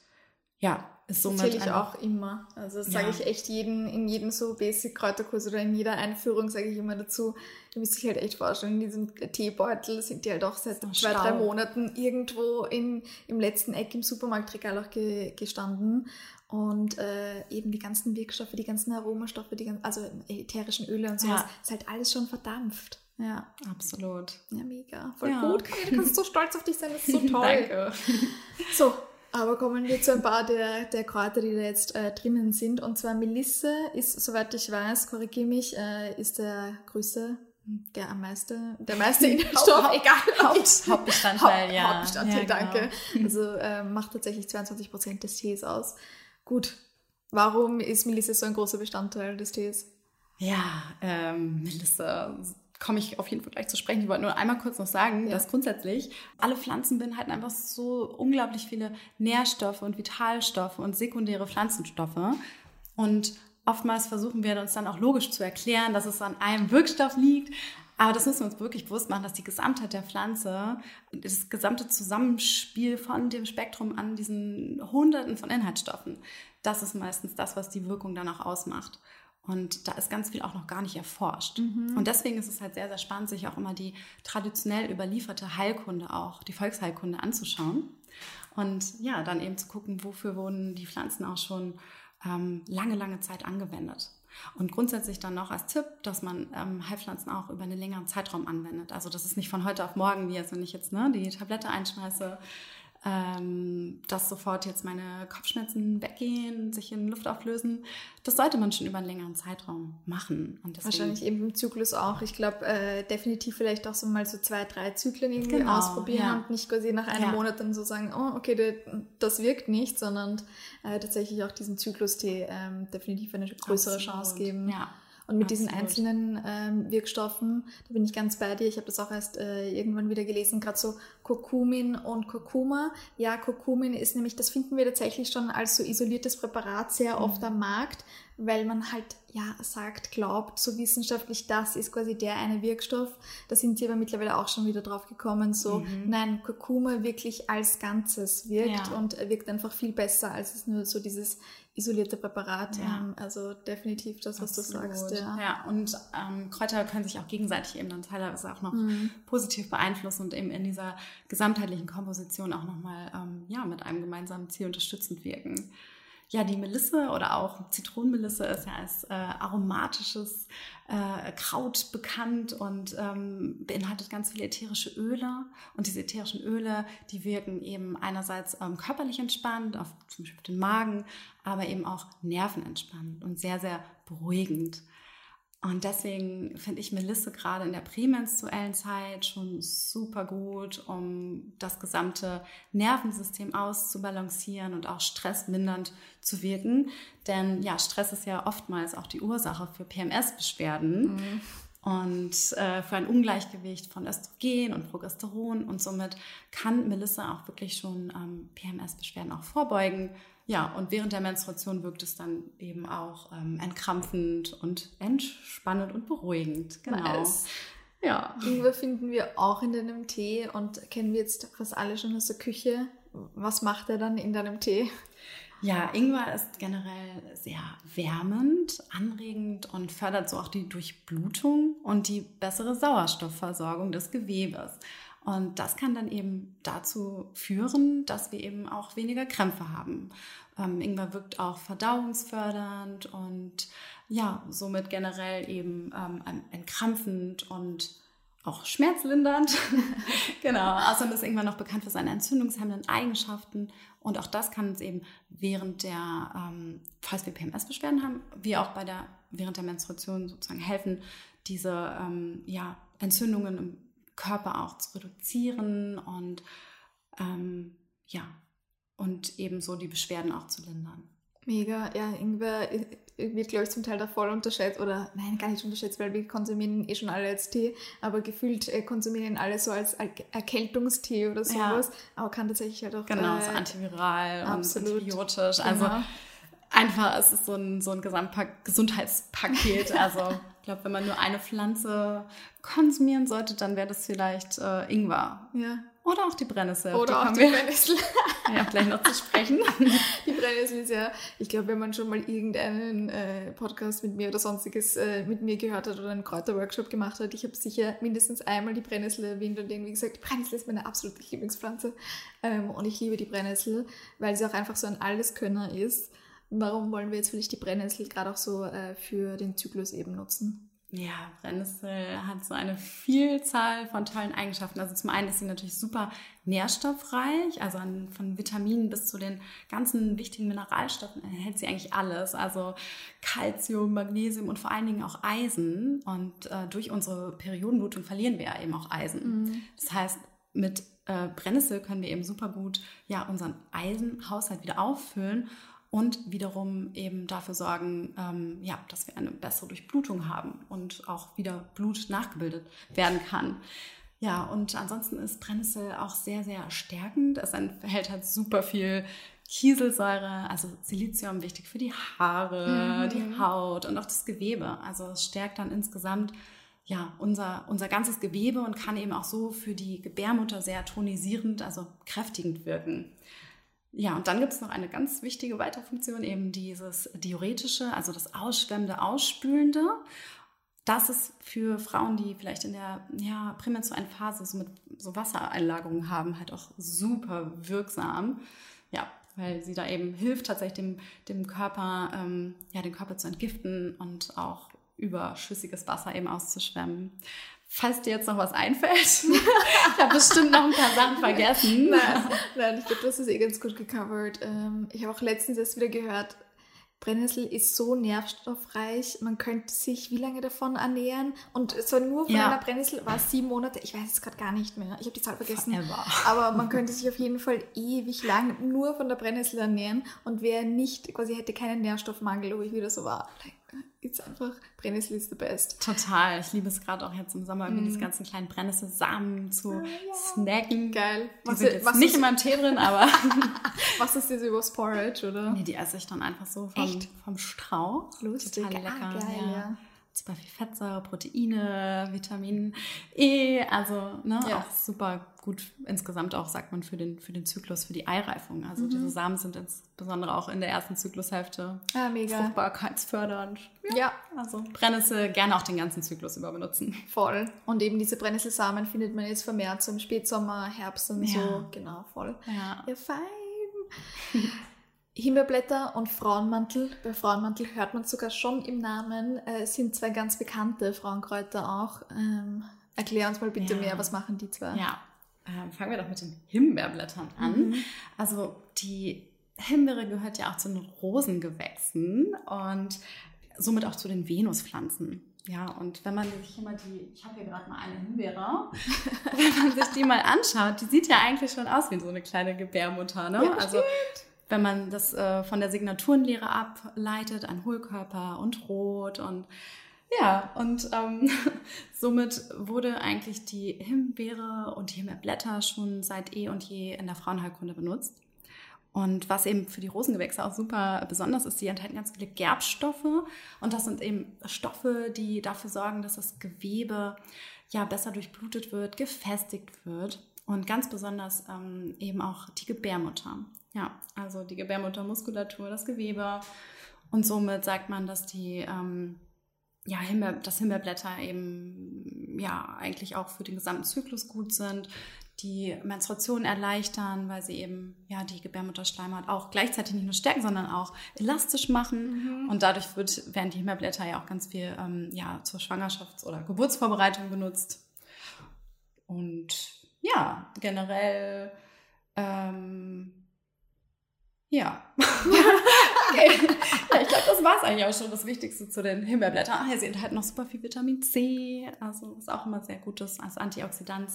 ja, ist somit. Das ich auch immer. Also das ja. sage ich echt jeden, in jedem so Basic-Kräuterkurs oder in jeder Einführung sage ich immer dazu, ihr müsst sich halt echt vorstellen, in diesem Teebeutel sind die halt auch seit zwei, Stau. drei Monaten irgendwo in, im letzten Eck im Supermarktregal auch ge, gestanden. Und äh, eben die ganzen Wirkstoffe, die ganzen Aromastoffe, die ganzen, also ätherischen Öle und sowas, ja. ist halt alles schon verdampft. Ja. Absolut. Ja, mega. Voll ja. gut. Du kannst so stolz auf dich sein, das ist so *laughs* toll. Danke. So, aber kommen wir zu ein paar der, der Kräuter, die da jetzt äh, drinnen sind. Und zwar Melisse ist, soweit ich weiß, korrigiere mich, äh, ist der größte der am meisten, der meiste *laughs* Inhaltsstoff, egal. Haupt, Hauptbestandteil, Haupt, ja. Hauptbestandteil, ja, genau. danke. Also äh, macht tatsächlich 22 Prozent des Tees aus. Gut. Warum ist Melisse so ein großer Bestandteil des Tees? Ja, ähm, Melisse komme ich auf jeden Fall gleich zu sprechen. Ich wollte nur einmal kurz noch sagen, ja. dass grundsätzlich alle Pflanzen beinhalten einfach so unglaublich viele Nährstoffe und Vitalstoffe und sekundäre Pflanzenstoffe. Und oftmals versuchen wir uns dann auch logisch zu erklären, dass es an einem Wirkstoff liegt. Aber das müssen wir uns wirklich bewusst machen, dass die Gesamtheit der Pflanze, das gesamte Zusammenspiel von dem Spektrum an diesen Hunderten von Inhaltsstoffen, das ist meistens das, was die Wirkung dann auch ausmacht. Und da ist ganz viel auch noch gar nicht erforscht. Mhm. Und deswegen ist es halt sehr, sehr spannend, sich auch immer die traditionell überlieferte Heilkunde auch, die Volksheilkunde anzuschauen. Und ja, dann eben zu gucken, wofür wurden die Pflanzen auch schon ähm, lange, lange Zeit angewendet. Und grundsätzlich dann noch als Tipp, dass man ähm, Heilpflanzen auch über einen längeren Zeitraum anwendet. Also das ist nicht von heute auf morgen, wie als wenn ich jetzt ne, die Tablette einschmeiße, ähm, dass sofort jetzt meine Kopfschmerzen weggehen, sich in Luft auflösen. Das sollte man schon über einen längeren Zeitraum machen. Und deswegen, Wahrscheinlich eben im Zyklus auch. Ich glaube, äh, definitiv vielleicht auch so mal so zwei, drei Zyklen irgendwie genau, ausprobieren ja. und nicht quasi nach einem ja. Monat dann so sagen, oh, okay, das wirkt nicht, sondern äh, tatsächlich auch diesen Zyklus die ähm, definitiv eine größere Absolut. Chance geben. Ja. Und mit Absolut. diesen einzelnen ähm, Wirkstoffen, da bin ich ganz bei dir. Ich habe das auch erst äh, irgendwann wieder gelesen, gerade so Kurkumin und Kurkuma. Ja, Kurkumin ist nämlich, das finden wir tatsächlich schon als so isoliertes Präparat sehr mhm. oft am Markt, weil man halt ja sagt, glaubt, so wissenschaftlich, das ist quasi der eine Wirkstoff. Da sind sie aber mittlerweile auch schon wieder drauf gekommen, so mhm. nein, Kurkuma wirklich als Ganzes wirkt ja. und wirkt einfach viel besser, als es nur so dieses isolierte Präparat. Ja. Also definitiv das, was Absolut. du sagst. Ja, ja und ähm, Kräuter können sich auch gegenseitig eben dann teilweise auch noch mhm. positiv beeinflussen und eben in dieser gesamtheitlichen Komposition auch nochmal ähm, ja, mit einem gemeinsamen Ziel unterstützend wirken. Ja, die Melisse oder auch Zitronenmelisse ist ja als äh, aromatisches äh, Kraut bekannt und ähm, beinhaltet ganz viele ätherische Öle. Und diese ätherischen Öle, die wirken eben einerseits ähm, körperlich entspannt, auf zum Beispiel den Magen, aber eben auch nervenentspannend und sehr, sehr beruhigend. Und deswegen finde ich Melisse gerade in der prämenstruellen Zeit schon super gut, um das gesamte Nervensystem auszubalancieren und auch stressmindernd zu wirken. Denn ja, Stress ist ja oftmals auch die Ursache für PMS-Beschwerden. Mhm. Und äh, für ein Ungleichgewicht von Östrogen und Progesteron. Und somit kann Melisse auch wirklich schon ähm, PMS-Beschwerden auch vorbeugen ja, und während der Menstruation wirkt es dann eben auch ähm, entkrampfend und entspannend und beruhigend. Genau. Nice. Ja. Ingwer finden wir auch in deinem Tee und kennen wir jetzt fast alle schon aus der Küche. Was macht er dann in deinem Tee? Ja, Ingwer ist generell sehr wärmend, anregend und fördert so auch die Durchblutung und die bessere Sauerstoffversorgung des Gewebes. Und das kann dann eben dazu führen, dass wir eben auch weniger Krämpfe haben. Ähm, Ingwer wirkt auch verdauungsfördernd und ja, somit generell eben ähm, entkrampfend und auch schmerzlindernd. *laughs* genau. Außerdem ist Ingwer noch bekannt für seine entzündungshemmenden Eigenschaften. Und auch das kann uns eben während der, ähm, falls wir PMS-Beschwerden haben, wie auch bei der, während der Menstruation sozusagen helfen, diese ähm, ja, Entzündungen im Körper auch zu reduzieren und ähm, ja, und ebenso die Beschwerden auch zu lindern. Mega, ja, Ingwer wird, glaube ich, zum Teil da voll unterschätzt oder nein, gar nicht unterschätzt, weil wir konsumieren eh schon alle als Tee, aber gefühlt äh, konsumieren alle so als Erkältungstee oder sowas, ja. aber kann tatsächlich halt auch... Genau, äh, so antiviral absolut. und antibiotisch, also genau. einfach, es ist so ein, so ein Gesamtgesundheitspaket, *laughs* also ich glaube, wenn man nur eine Pflanze konsumieren sollte, dann wäre das vielleicht äh, Ingwer. Ja. Oder auch die Brennnessel. Oder die auch die Brennnessel. *laughs* ja, vielleicht noch zu sprechen. *laughs* Die Brennnessel ist ja, ich glaube, wenn man schon mal irgendeinen äh, Podcast mit mir oder sonstiges äh, mit mir gehört hat oder einen Kräuterworkshop gemacht hat, ich habe sicher mindestens einmal die Brennnessel erwähnt und irgendwie gesagt, die Brennnessel ist meine absolute Lieblingspflanze. Ähm, und ich liebe die Brennnessel, weil sie auch einfach so ein Alleskönner ist. Warum wollen wir jetzt vielleicht die Brennnessel gerade auch so äh, für den Zyklus eben nutzen? Ja, Brennnessel hat so eine Vielzahl von tollen Eigenschaften. Also zum einen ist sie natürlich super nährstoffreich, also an, von Vitaminen bis zu den ganzen wichtigen Mineralstoffen enthält sie eigentlich alles. Also Calcium, Magnesium und vor allen Dingen auch Eisen. Und äh, durch unsere Periodenblutung verlieren wir ja eben auch Eisen. Mhm. Das heißt, mit äh, Brennnessel können wir eben super gut ja, unseren Eisenhaushalt wieder auffüllen und wiederum eben dafür sorgen, ähm, ja, dass wir eine bessere Durchblutung haben und auch wieder Blut nachgebildet werden kann. Ja, und ansonsten ist Brennnessel auch sehr, sehr stärkend. Es enthält halt super viel Kieselsäure, also Silizium wichtig für die Haare, mhm. die Haut und auch das Gewebe. Also es stärkt dann insgesamt ja, unser, unser ganzes Gewebe und kann eben auch so für die Gebärmutter sehr tonisierend, also kräftigend wirken. Ja, und dann gibt es noch eine ganz wichtige Weiterfunktion, eben dieses diuretische, also das ausschwemmende, ausspülende. Das ist für Frauen, die vielleicht in der ja, prämenstruellen Phase so mit so Wassereinlagerungen haben, halt auch super wirksam. Ja, weil sie da eben hilft, tatsächlich dem, dem Körper, ähm, ja, den Körper zu entgiften und auch überschüssiges Wasser eben auszuschwemmen. Falls dir jetzt noch was einfällt, ich habe bestimmt noch ein paar Sachen vergessen. *laughs* Nein, nein ich glaube, das ist eh ganz gut gecovert. Ähm, ich habe auch letztens erst wieder gehört, Brennnessel ist so nährstoffreich, man könnte sich wie lange davon ernähren? Und so nur von ja. einer Brennnessel war es sieben Monate, ich weiß es gerade gar nicht mehr, ich habe die Zahl vergessen. Forever. Aber man könnte sich auf jeden Fall ewig lang nur von der Brennnessel ernähren und wer nicht, quasi hätte keinen Nährstoffmangel, wo ich wieder so war ist einfach, Brennnessel ist the best. Total. Ich liebe es gerade auch jetzt im Sommer, mm. diese ganzen kleinen Brennnesselsamen zu ah, ja. snacken. Geil. Die was sind jetzt was nicht in meinem Tee drin, aber... *laughs* was ist das übers Porridge, oder? Nee, die esse ich dann einfach so vom, vom Strauch. Lustig. Total lecker. Ah, geil, ja. Super viel Fettsäure, Proteine, Vitamin E, also ne, ja. auch super gut insgesamt auch, sagt man, für den, für den Zyklus, für die Eireifung. Also mhm. diese Samen sind insbesondere auch in der ersten Zyklushälfte ah, mega. fruchtbarkeitsfördernd. Ja. ja. Also Brennnessel gerne auch den ganzen Zyklus über benutzen. Voll. Und eben diese Brennnesselsamen findet man jetzt vermehrt so im Spätsommer, Herbst und ja. so. Genau, voll. Ja. Ja, fein. *laughs* Himbeerblätter und Frauenmantel. Bei Frauenmantel hört man sogar schon im Namen, äh, sind zwei ganz bekannte Frauenkräuter auch. Ähm, erklär uns mal bitte ja. mehr, was machen die zwei? Ja, äh, fangen wir doch mit den Himbeerblättern an. Mhm. Also die Himbeere gehört ja auch zu den Rosengewächsen und somit auch zu den Venuspflanzen. Ja, und wenn man sich hier mal die, ich habe hier gerade mal eine Himbeere, *laughs* wenn man sich die mal anschaut, die sieht ja eigentlich schon aus wie so eine kleine Gebärmutter, ne? Ja, also wenn man das äh, von der Signaturenlehre ableitet, ein Hohlkörper und Rot und ja, und ähm, *laughs* somit wurde eigentlich die Himbeere und die Himbeerblätter schon seit eh und je in der Frauenheilkunde benutzt. Und was eben für die Rosengewächse auch super besonders ist, die enthalten ganz viele Gerbstoffe. Und das sind eben Stoffe, die dafür sorgen, dass das Gewebe ja besser durchblutet wird, gefestigt wird. Und ganz besonders ähm, eben auch die Gebärmutter. Ja, also die Gebärmuttermuskulatur, das Gewebe. Und somit sagt man, dass die ähm, ja, Himbeer, dass Himbeerblätter eben ja eigentlich auch für den gesamten Zyklus gut sind, die Menstruation erleichtern, weil sie eben ja die Gebärmutterschleimhaut auch gleichzeitig nicht nur stärken, sondern auch elastisch machen. Mhm. Und dadurch wird, werden die Himbeerblätter ja auch ganz viel ähm, ja, zur Schwangerschafts- oder Geburtsvorbereitung genutzt. Und ja, generell ähm, ja. okay. *laughs* Ja, ich glaube, das war es eigentlich auch schon, das Wichtigste zu den Himbeerblättern. Ja, sie enthalten noch super viel Vitamin C, also ist auch immer sehr gutes als Antioxidant.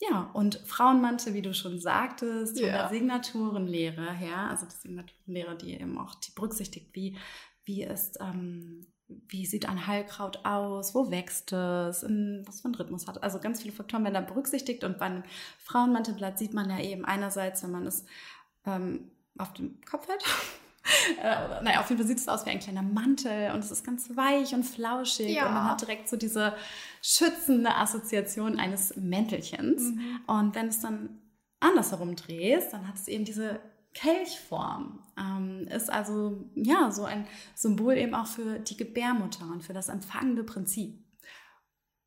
Ja, und Frauenmantel, wie du schon sagtest, von der Signaturenlehre her, also die Signaturenlehre, die eben auch die berücksichtigt, wie, wie ist, ähm, wie sieht ein Heilkraut aus, wo wächst es, was für einen Rhythmus hat. Also ganz viele Faktoren werden da berücksichtigt und bei einem Frauenmantelblatt sieht man ja eben einerseits, wenn man es ähm, auf dem Kopf hat. *laughs* äh, naja, auf jeden Fall sieht es aus wie ein kleiner Mantel und es ist ganz weich und flauschig ja. und man hat direkt so diese schützende Assoziation eines Mäntelchens. Mhm. Und wenn es dann andersherum drehst, dann hat es eben diese Kelchform. Ähm, ist also ja so ein Symbol eben auch für die Gebärmutter und für das empfangende Prinzip.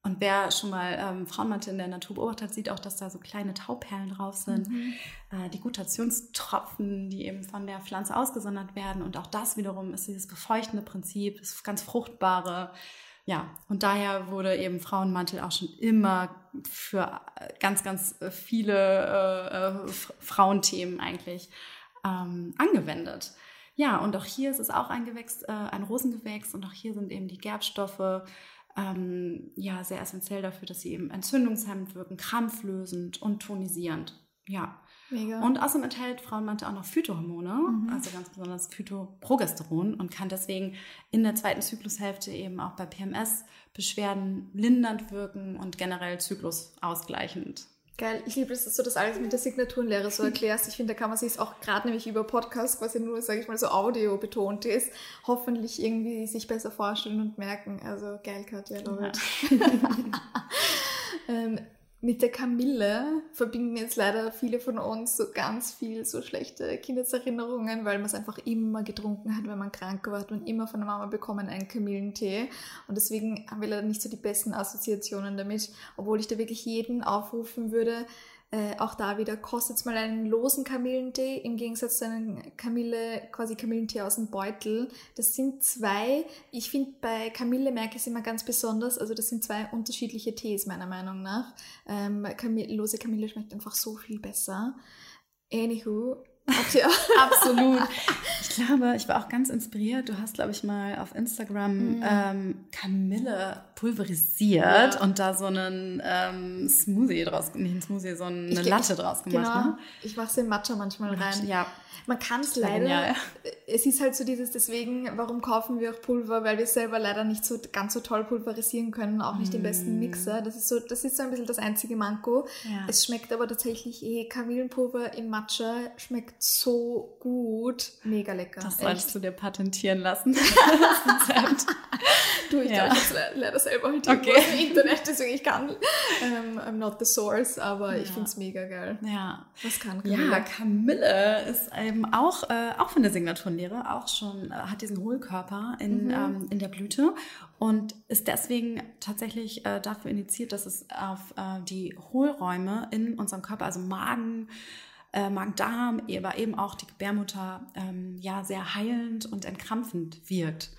Und wer schon mal ähm, Frauenmantel in der Natur beobachtet hat, sieht auch, dass da so kleine Tauperlen drauf sind. Mhm. Äh, die Gutationstropfen, die eben von der Pflanze ausgesondert werden. Und auch das wiederum ist dieses befeuchtende Prinzip, das ganz fruchtbare. Ja, und daher wurde eben Frauenmantel auch schon immer für ganz, ganz viele äh, äh, Frauenthemen eigentlich ähm, angewendet. Ja, und auch hier ist es auch ein Gewächs, äh, ein Rosengewächs und auch hier sind eben die Gerbstoffe ähm, ja, sehr essentiell dafür, dass sie eben entzündungshemmend wirken, krampflösend und tonisierend. Ja. Mega. Und außerdem enthält Frauenmantel auch noch Phytohormone, mhm. also ganz besonders Phytoprogesteron und kann deswegen in der zweiten Zyklushälfte eben auch bei PMS-Beschwerden lindernd wirken und generell zyklusausgleichend. Geil, ich liebe es, dass du das alles mit der Signaturenlehre so erklärst. Ich finde, da kann man sich auch gerade nämlich über Podcast, was ja nur, sage ich mal, so Audio betont ist, hoffentlich irgendwie sich besser vorstellen und merken. Also geil, Katja, love ja. *laughs* ähm, mit der Kamille verbinden jetzt leider viele von uns so ganz viel so schlechte Kindheitserinnerungen, weil man es einfach immer getrunken hat, wenn man krank war und immer von der Mama bekommen einen Kamillentee. Und deswegen haben wir leider nicht so die besten Assoziationen damit, obwohl ich da wirklich jeden aufrufen würde, Äh, auch da wieder kostet es mal einen losen Kamillentee im Gegensatz zu einem Kamille, quasi Kamillentee aus dem Beutel. Das sind zwei, ich finde bei Kamille merke ich es immer ganz besonders, also das sind zwei unterschiedliche Tees meiner Meinung nach. Ähm, Kamille, lose Kamille schmeckt einfach so viel besser. Anywho, ja. *laughs* Absolut. Ich glaube, ich war auch ganz inspiriert. Du hast, glaube ich, mal auf Instagram mhm. ähm, Kamille pulverisiert ja. und da so einen ähm, Smoothie draus, nicht ein Smoothie, so eine ich, Latte draus gemacht. Genau. Ne? Ich mache es in Matcha manchmal rein. Ja. Man kann es leider, ja. es ist halt so dieses, deswegen, warum kaufen wir auch Pulver, weil wir selber leider nicht so ganz so toll pulverisieren können, auch nicht mm. den besten Mixer. Das ist so, das ist so ein bisschen das einzige Manko. Ja. Es schmeckt aber tatsächlich eh, Kamillenpulver im Matcha schmeckt so gut. Mega lecker. Das solltest du dir patentieren lassen. *laughs* du, ich ja. glaube, ich leider selber halt okay. im Internet, deswegen ich kann, um, I'm not the source, aber ja. ich finde es mega geil. Ja. Was kann Kamille? Ja, Kamille ist eben auch, äh, auch von der Signaturlehre, auch schon, äh, hat diesen Hohlkörper in, mhm. ähm, in der Blüte und ist deswegen tatsächlich äh, dafür initiiert, dass es auf äh, die Hohlräume in unserem Körper, also Magen, äh, Magen-Darm, aber eben auch die Gebärmutter, ähm, ja, sehr heilend und entkrampfend wirkt.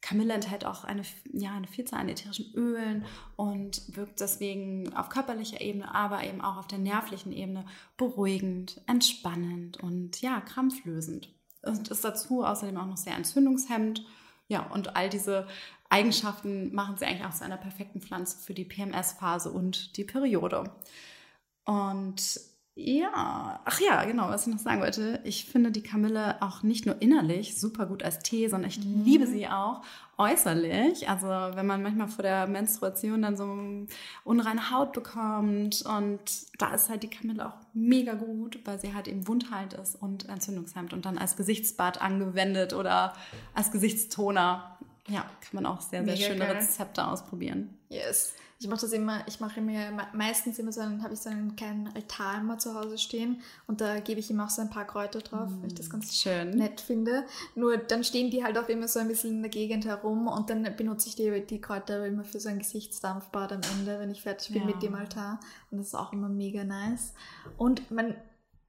Kamille enthält auch eine, ja, eine Vielzahl an ätherischen Ölen und wirkt deswegen auf körperlicher Ebene, aber eben auch auf der nervlichen Ebene beruhigend, entspannend und ja, krampflösend. Und ist dazu außerdem auch noch sehr entzündungshemmend. Ja, und all diese Eigenschaften machen sie eigentlich auch zu einer perfekten Pflanze für die PMS-Phase und die Periode. Und ja, ach ja, genau, was ich noch sagen wollte. Ich finde die Kamille auch nicht nur innerlich super gut als Tee, sondern ich mhm. liebe sie auch äußerlich. Also wenn man manchmal vor der Menstruation dann so unreine Haut bekommt und da ist halt die Kamille auch mega gut, weil sie halt eben wundhalt ist und entzündungshemmt und dann als Gesichtsbad angewendet oder als Gesichtstoner. Ja, kann man auch sehr, sehr mega schöne geil. Rezepte ausprobieren. Yes. Ich mache das immer, ich mache mir meistens immer so einen, habe ich so einen kleinen Altar immer zu Hause stehen und da gebe ich immer auch so ein paar Kräuter drauf, mm, weil ich das ganz schön nett finde. Nur dann stehen die halt auch immer so ein bisschen in der Gegend herum und dann benutze ich die, die Kräuter immer für so ein Gesichtsdampfbad am Ende, wenn ich fertig bin ja. mit dem Altar. Und das ist auch immer mega nice. Und man,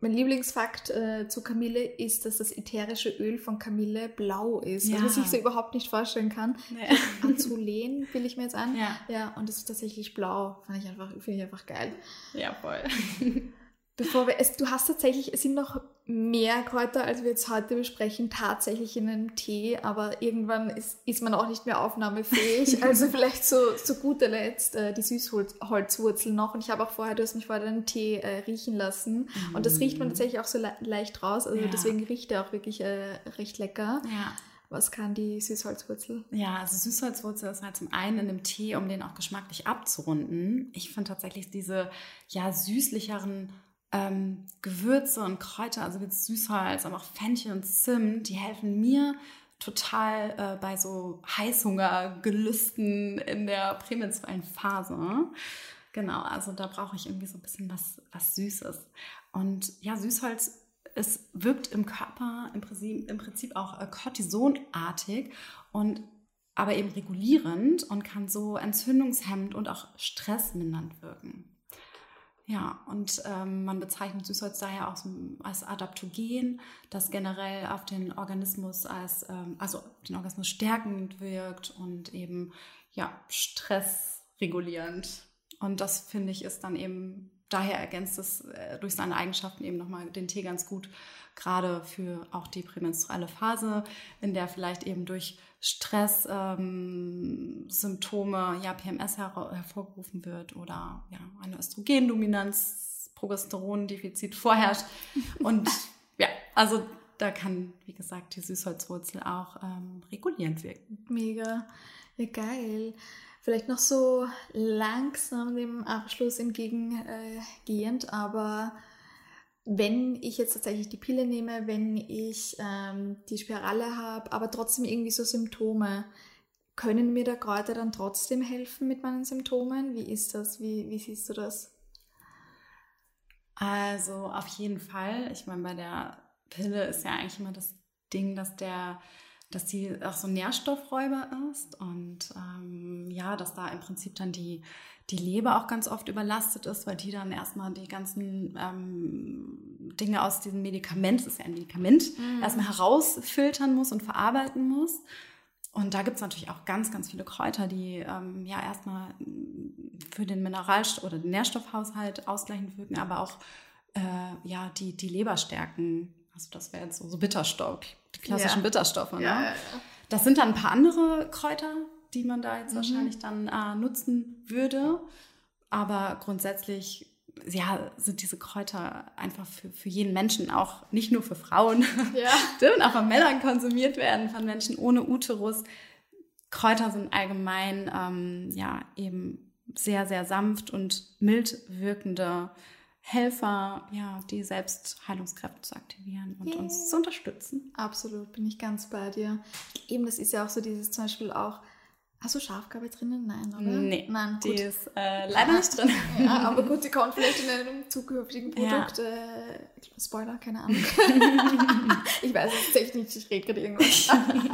mein Lieblingsfakt äh, zu Kamille ist, dass das ätherische Öl von Kamille blau ist, ja. was ich so überhaupt nicht vorstellen kann. Ja. Azulen will ich mir jetzt an. Ja. ja, und es ist tatsächlich blau. Fand ich einfach, finde ich einfach geil. Ja, voll. *laughs* Bevor wir es, du hast tatsächlich, es sind noch mehr Kräuter, als wir jetzt heute besprechen, tatsächlich in einem Tee, aber irgendwann ist, ist man auch nicht mehr aufnahmefähig. *laughs* also vielleicht so zu guter Letzt äh, die Süßholzwurzel noch. Und ich habe auch vorher, du hast mich vorher den Tee äh, riechen lassen. Mm. Und das riecht man mm. tatsächlich auch so le leicht raus. Also ja. deswegen riecht er auch wirklich äh, recht lecker. Ja. Was kann die Süßholzwurzel? Ja, also Süßholzwurzel ist halt zum einen in dem Tee, um den auch geschmacklich abzurunden. Ich finde tatsächlich diese ja süßlicheren ähm, Gewürze und Kräuter, also wie Süßholz, aber auch Fenchel und Zimt, die helfen mir total äh, bei so Heißhungergelüsten in der prämenstruellen Phase. Genau, also da brauche ich irgendwie so ein bisschen was, was Süßes. Und ja, Süßholz es wirkt im Körper im Prinzip, im Prinzip auch äh, Cortisonartig und aber eben regulierend und kann so entzündungshemmend und auch stressmindernd wirken. Ja, und ähm, man bezeichnet Süßholz daher auch als Adaptogen, das generell auf den Organismus als, ähm, also den Organismus stärkend wirkt und eben ja, stressregulierend. Und das finde ich ist dann eben, daher ergänzt es äh, durch seine Eigenschaften eben nochmal den Tee ganz gut, gerade für auch die prämenstruelle Phase, in der vielleicht eben durch Stresssymptome, ähm, ja, PMS her hervorgerufen wird oder ja, eine Östrogendominanz, Progesterondefizit vorherrscht. *laughs* Und ja, also da kann, wie gesagt, die Süßholzwurzel auch ähm, regulierend wirken. Mega. Ja, geil. Vielleicht noch so langsam dem Abschluss entgegengehend, aber wenn ich jetzt tatsächlich die Pille nehme, wenn ich ähm, die Spirale habe, aber trotzdem irgendwie so Symptome, können mir der Kräuter dann trotzdem helfen mit meinen Symptomen? Wie ist das? Wie, wie siehst du das? Also auf jeden Fall. Ich meine, bei der Pille ist ja eigentlich immer das Ding, dass der dass sie auch so Nährstoffräuber ist und ähm, ja, dass da im Prinzip dann die, die Leber auch ganz oft überlastet ist, weil die dann erstmal die ganzen ähm, Dinge aus diesem Medikament, das ist ja ein Medikament, mhm. erstmal herausfiltern muss und verarbeiten muss. Und da gibt es natürlich auch ganz, ganz viele Kräuter, die ähm, ja erstmal für den Mineralstoff oder den Nährstoffhaushalt ausgleichend wirken, aber auch äh, ja, die, die Leber stärken. Also das wäre jetzt so, so Bitterstoff, die klassischen ja. Bitterstoffe. Ne? Ja, das sind dann ein paar andere Kräuter, die man da jetzt mhm. wahrscheinlich dann äh, nutzen würde. Aber grundsätzlich ja, sind diese Kräuter einfach für, für jeden Menschen, auch nicht nur für Frauen, *laughs* ja. *laughs* dürfen auch von Männern konsumiert werden, von Menschen ohne Uterus. Kräuter sind allgemein ähm, ja eben sehr, sehr sanft und mild wirkende Helfer, ja, die Selbstheilungskräfte zu aktivieren und yeah. uns zu unterstützen. Absolut, bin ich ganz bei dir. Eben, das ist ja auch so dieses zum Beispiel auch Hast du Schafgabe drinnen? Nein, oder? Nee, Nein, gut. die ist äh, leider nicht drin. *laughs* Ja, aber gut, die kommt vielleicht in einem zukünftigen Produkt. Ja. Äh, Spoiler, keine Ahnung. *laughs* ich weiß es technisch, ich rede gerade irgendwas.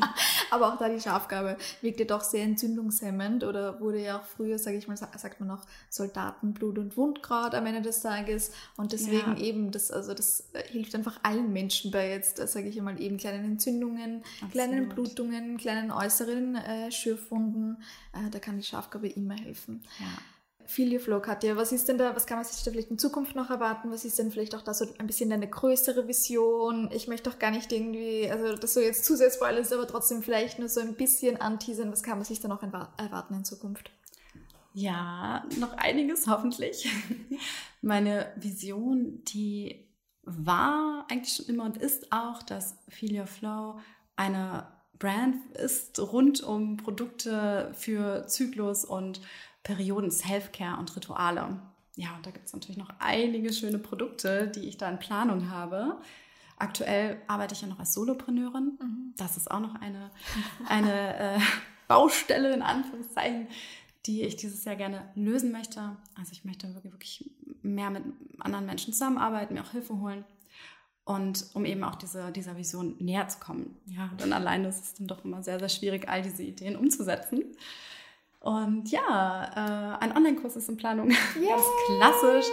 *laughs* aber auch da die Schafgabe wirkt ja doch sehr entzündungshemmend oder wurde ja auch früher, sage ich mal, sagt man noch Soldatenblut und Wundkraut am Ende des Tages. Und deswegen ja. eben, das, also das hilft einfach allen Menschen bei jetzt, sage ich mal, eben kleinen Entzündungen, Absolut. kleinen Blutungen, kleinen äußeren äh, Schürfwunden Stunden. Äh, da kann die Schafgabe immer helfen. Ja. Viel Flow, Katja, was ist denn da, was kann man sich da vielleicht in Zukunft noch erwarten? Was ist denn vielleicht auch da so ein bisschen deine größere Vision? Ich möchte doch gar nicht irgendwie, also das so jetzt zusätzlich ist, aber trotzdem vielleicht nur so ein bisschen anteasern. Was kann man sich da noch erwarten in Zukunft? Ja, noch einiges hoffentlich. Meine Vision, die war eigentlich schon immer und ist auch, dass Feel Your Flow eine Brand ist rund um Produkte für Zyklus und Perioden, Self-Care und Rituale. Ja, und da gibt es natürlich noch einige schöne Produkte, die ich da in Planung habe. Aktuell arbeite ich ja noch als Solopreneurin. Mhm. Das ist auch noch eine, eine äh, Baustelle in Anführungszeichen, die ich dieses Jahr gerne lösen möchte. Also ich möchte wirklich, wirklich mehr mit anderen Menschen zusammenarbeiten, mir auch Hilfe holen. Und um eben auch diese, dieser Vision näher zu kommen. Ja, denn alleine ist es dann doch immer sehr, sehr schwierig, all diese Ideen umzusetzen. Und ja, äh, ein Online-Kurs ist in Planung. *laughs* Yay! Ganz klassisch.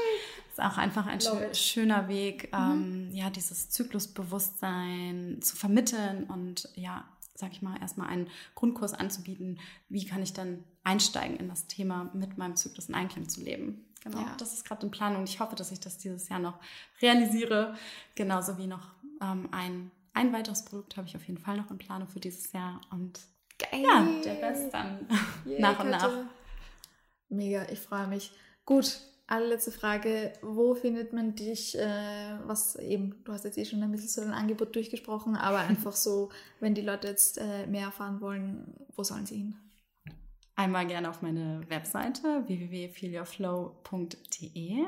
Ist auch einfach ein schö schöner Weg, mhm. ähm, ja, dieses Zyklusbewusstsein zu vermitteln und ja, sag ich mal, erstmal einen Grundkurs anzubieten. Wie kann ich dann einsteigen in das Thema, mit meinem Zyklus in Einklang zu leben? Genau, ja. das ist gerade in Planung. Ich hoffe, dass ich das dieses Jahr noch realisiere. Genauso wie noch ähm, ein, ein weiteres Produkt habe ich auf jeden Fall noch in Planung für dieses Jahr. Und Geil. ja, der Rest dann *laughs* yeah, nach und nach. Mega, ich freue mich. Gut, allerletzte Frage. Wo findet man dich? Äh, was eben, du hast jetzt eh schon ein bisschen so dein Angebot durchgesprochen, aber *laughs* einfach so, wenn die Leute jetzt äh, mehr erfahren wollen, wo sollen sie hin? Einmal gerne auf meine Webseite www.feelyourflow.de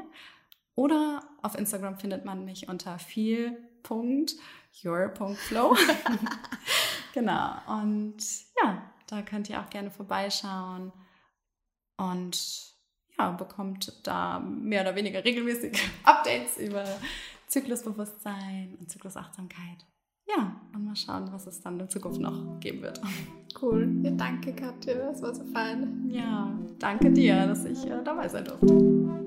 oder auf Instagram findet man mich unter feel.your.flow. *laughs* genau. Und ja, da könnt ihr auch gerne vorbeischauen und ja, bekommt da mehr oder weniger regelmäßig *laughs* Updates über Zyklusbewusstsein und Zyklusachtsamkeit. Ja, und mal schauen, was es dann in Zukunft noch geben wird. Cool. Ja, danke, Katja. Das war so fein. Ja, danke dir, dass ich äh, dabei sein durfte.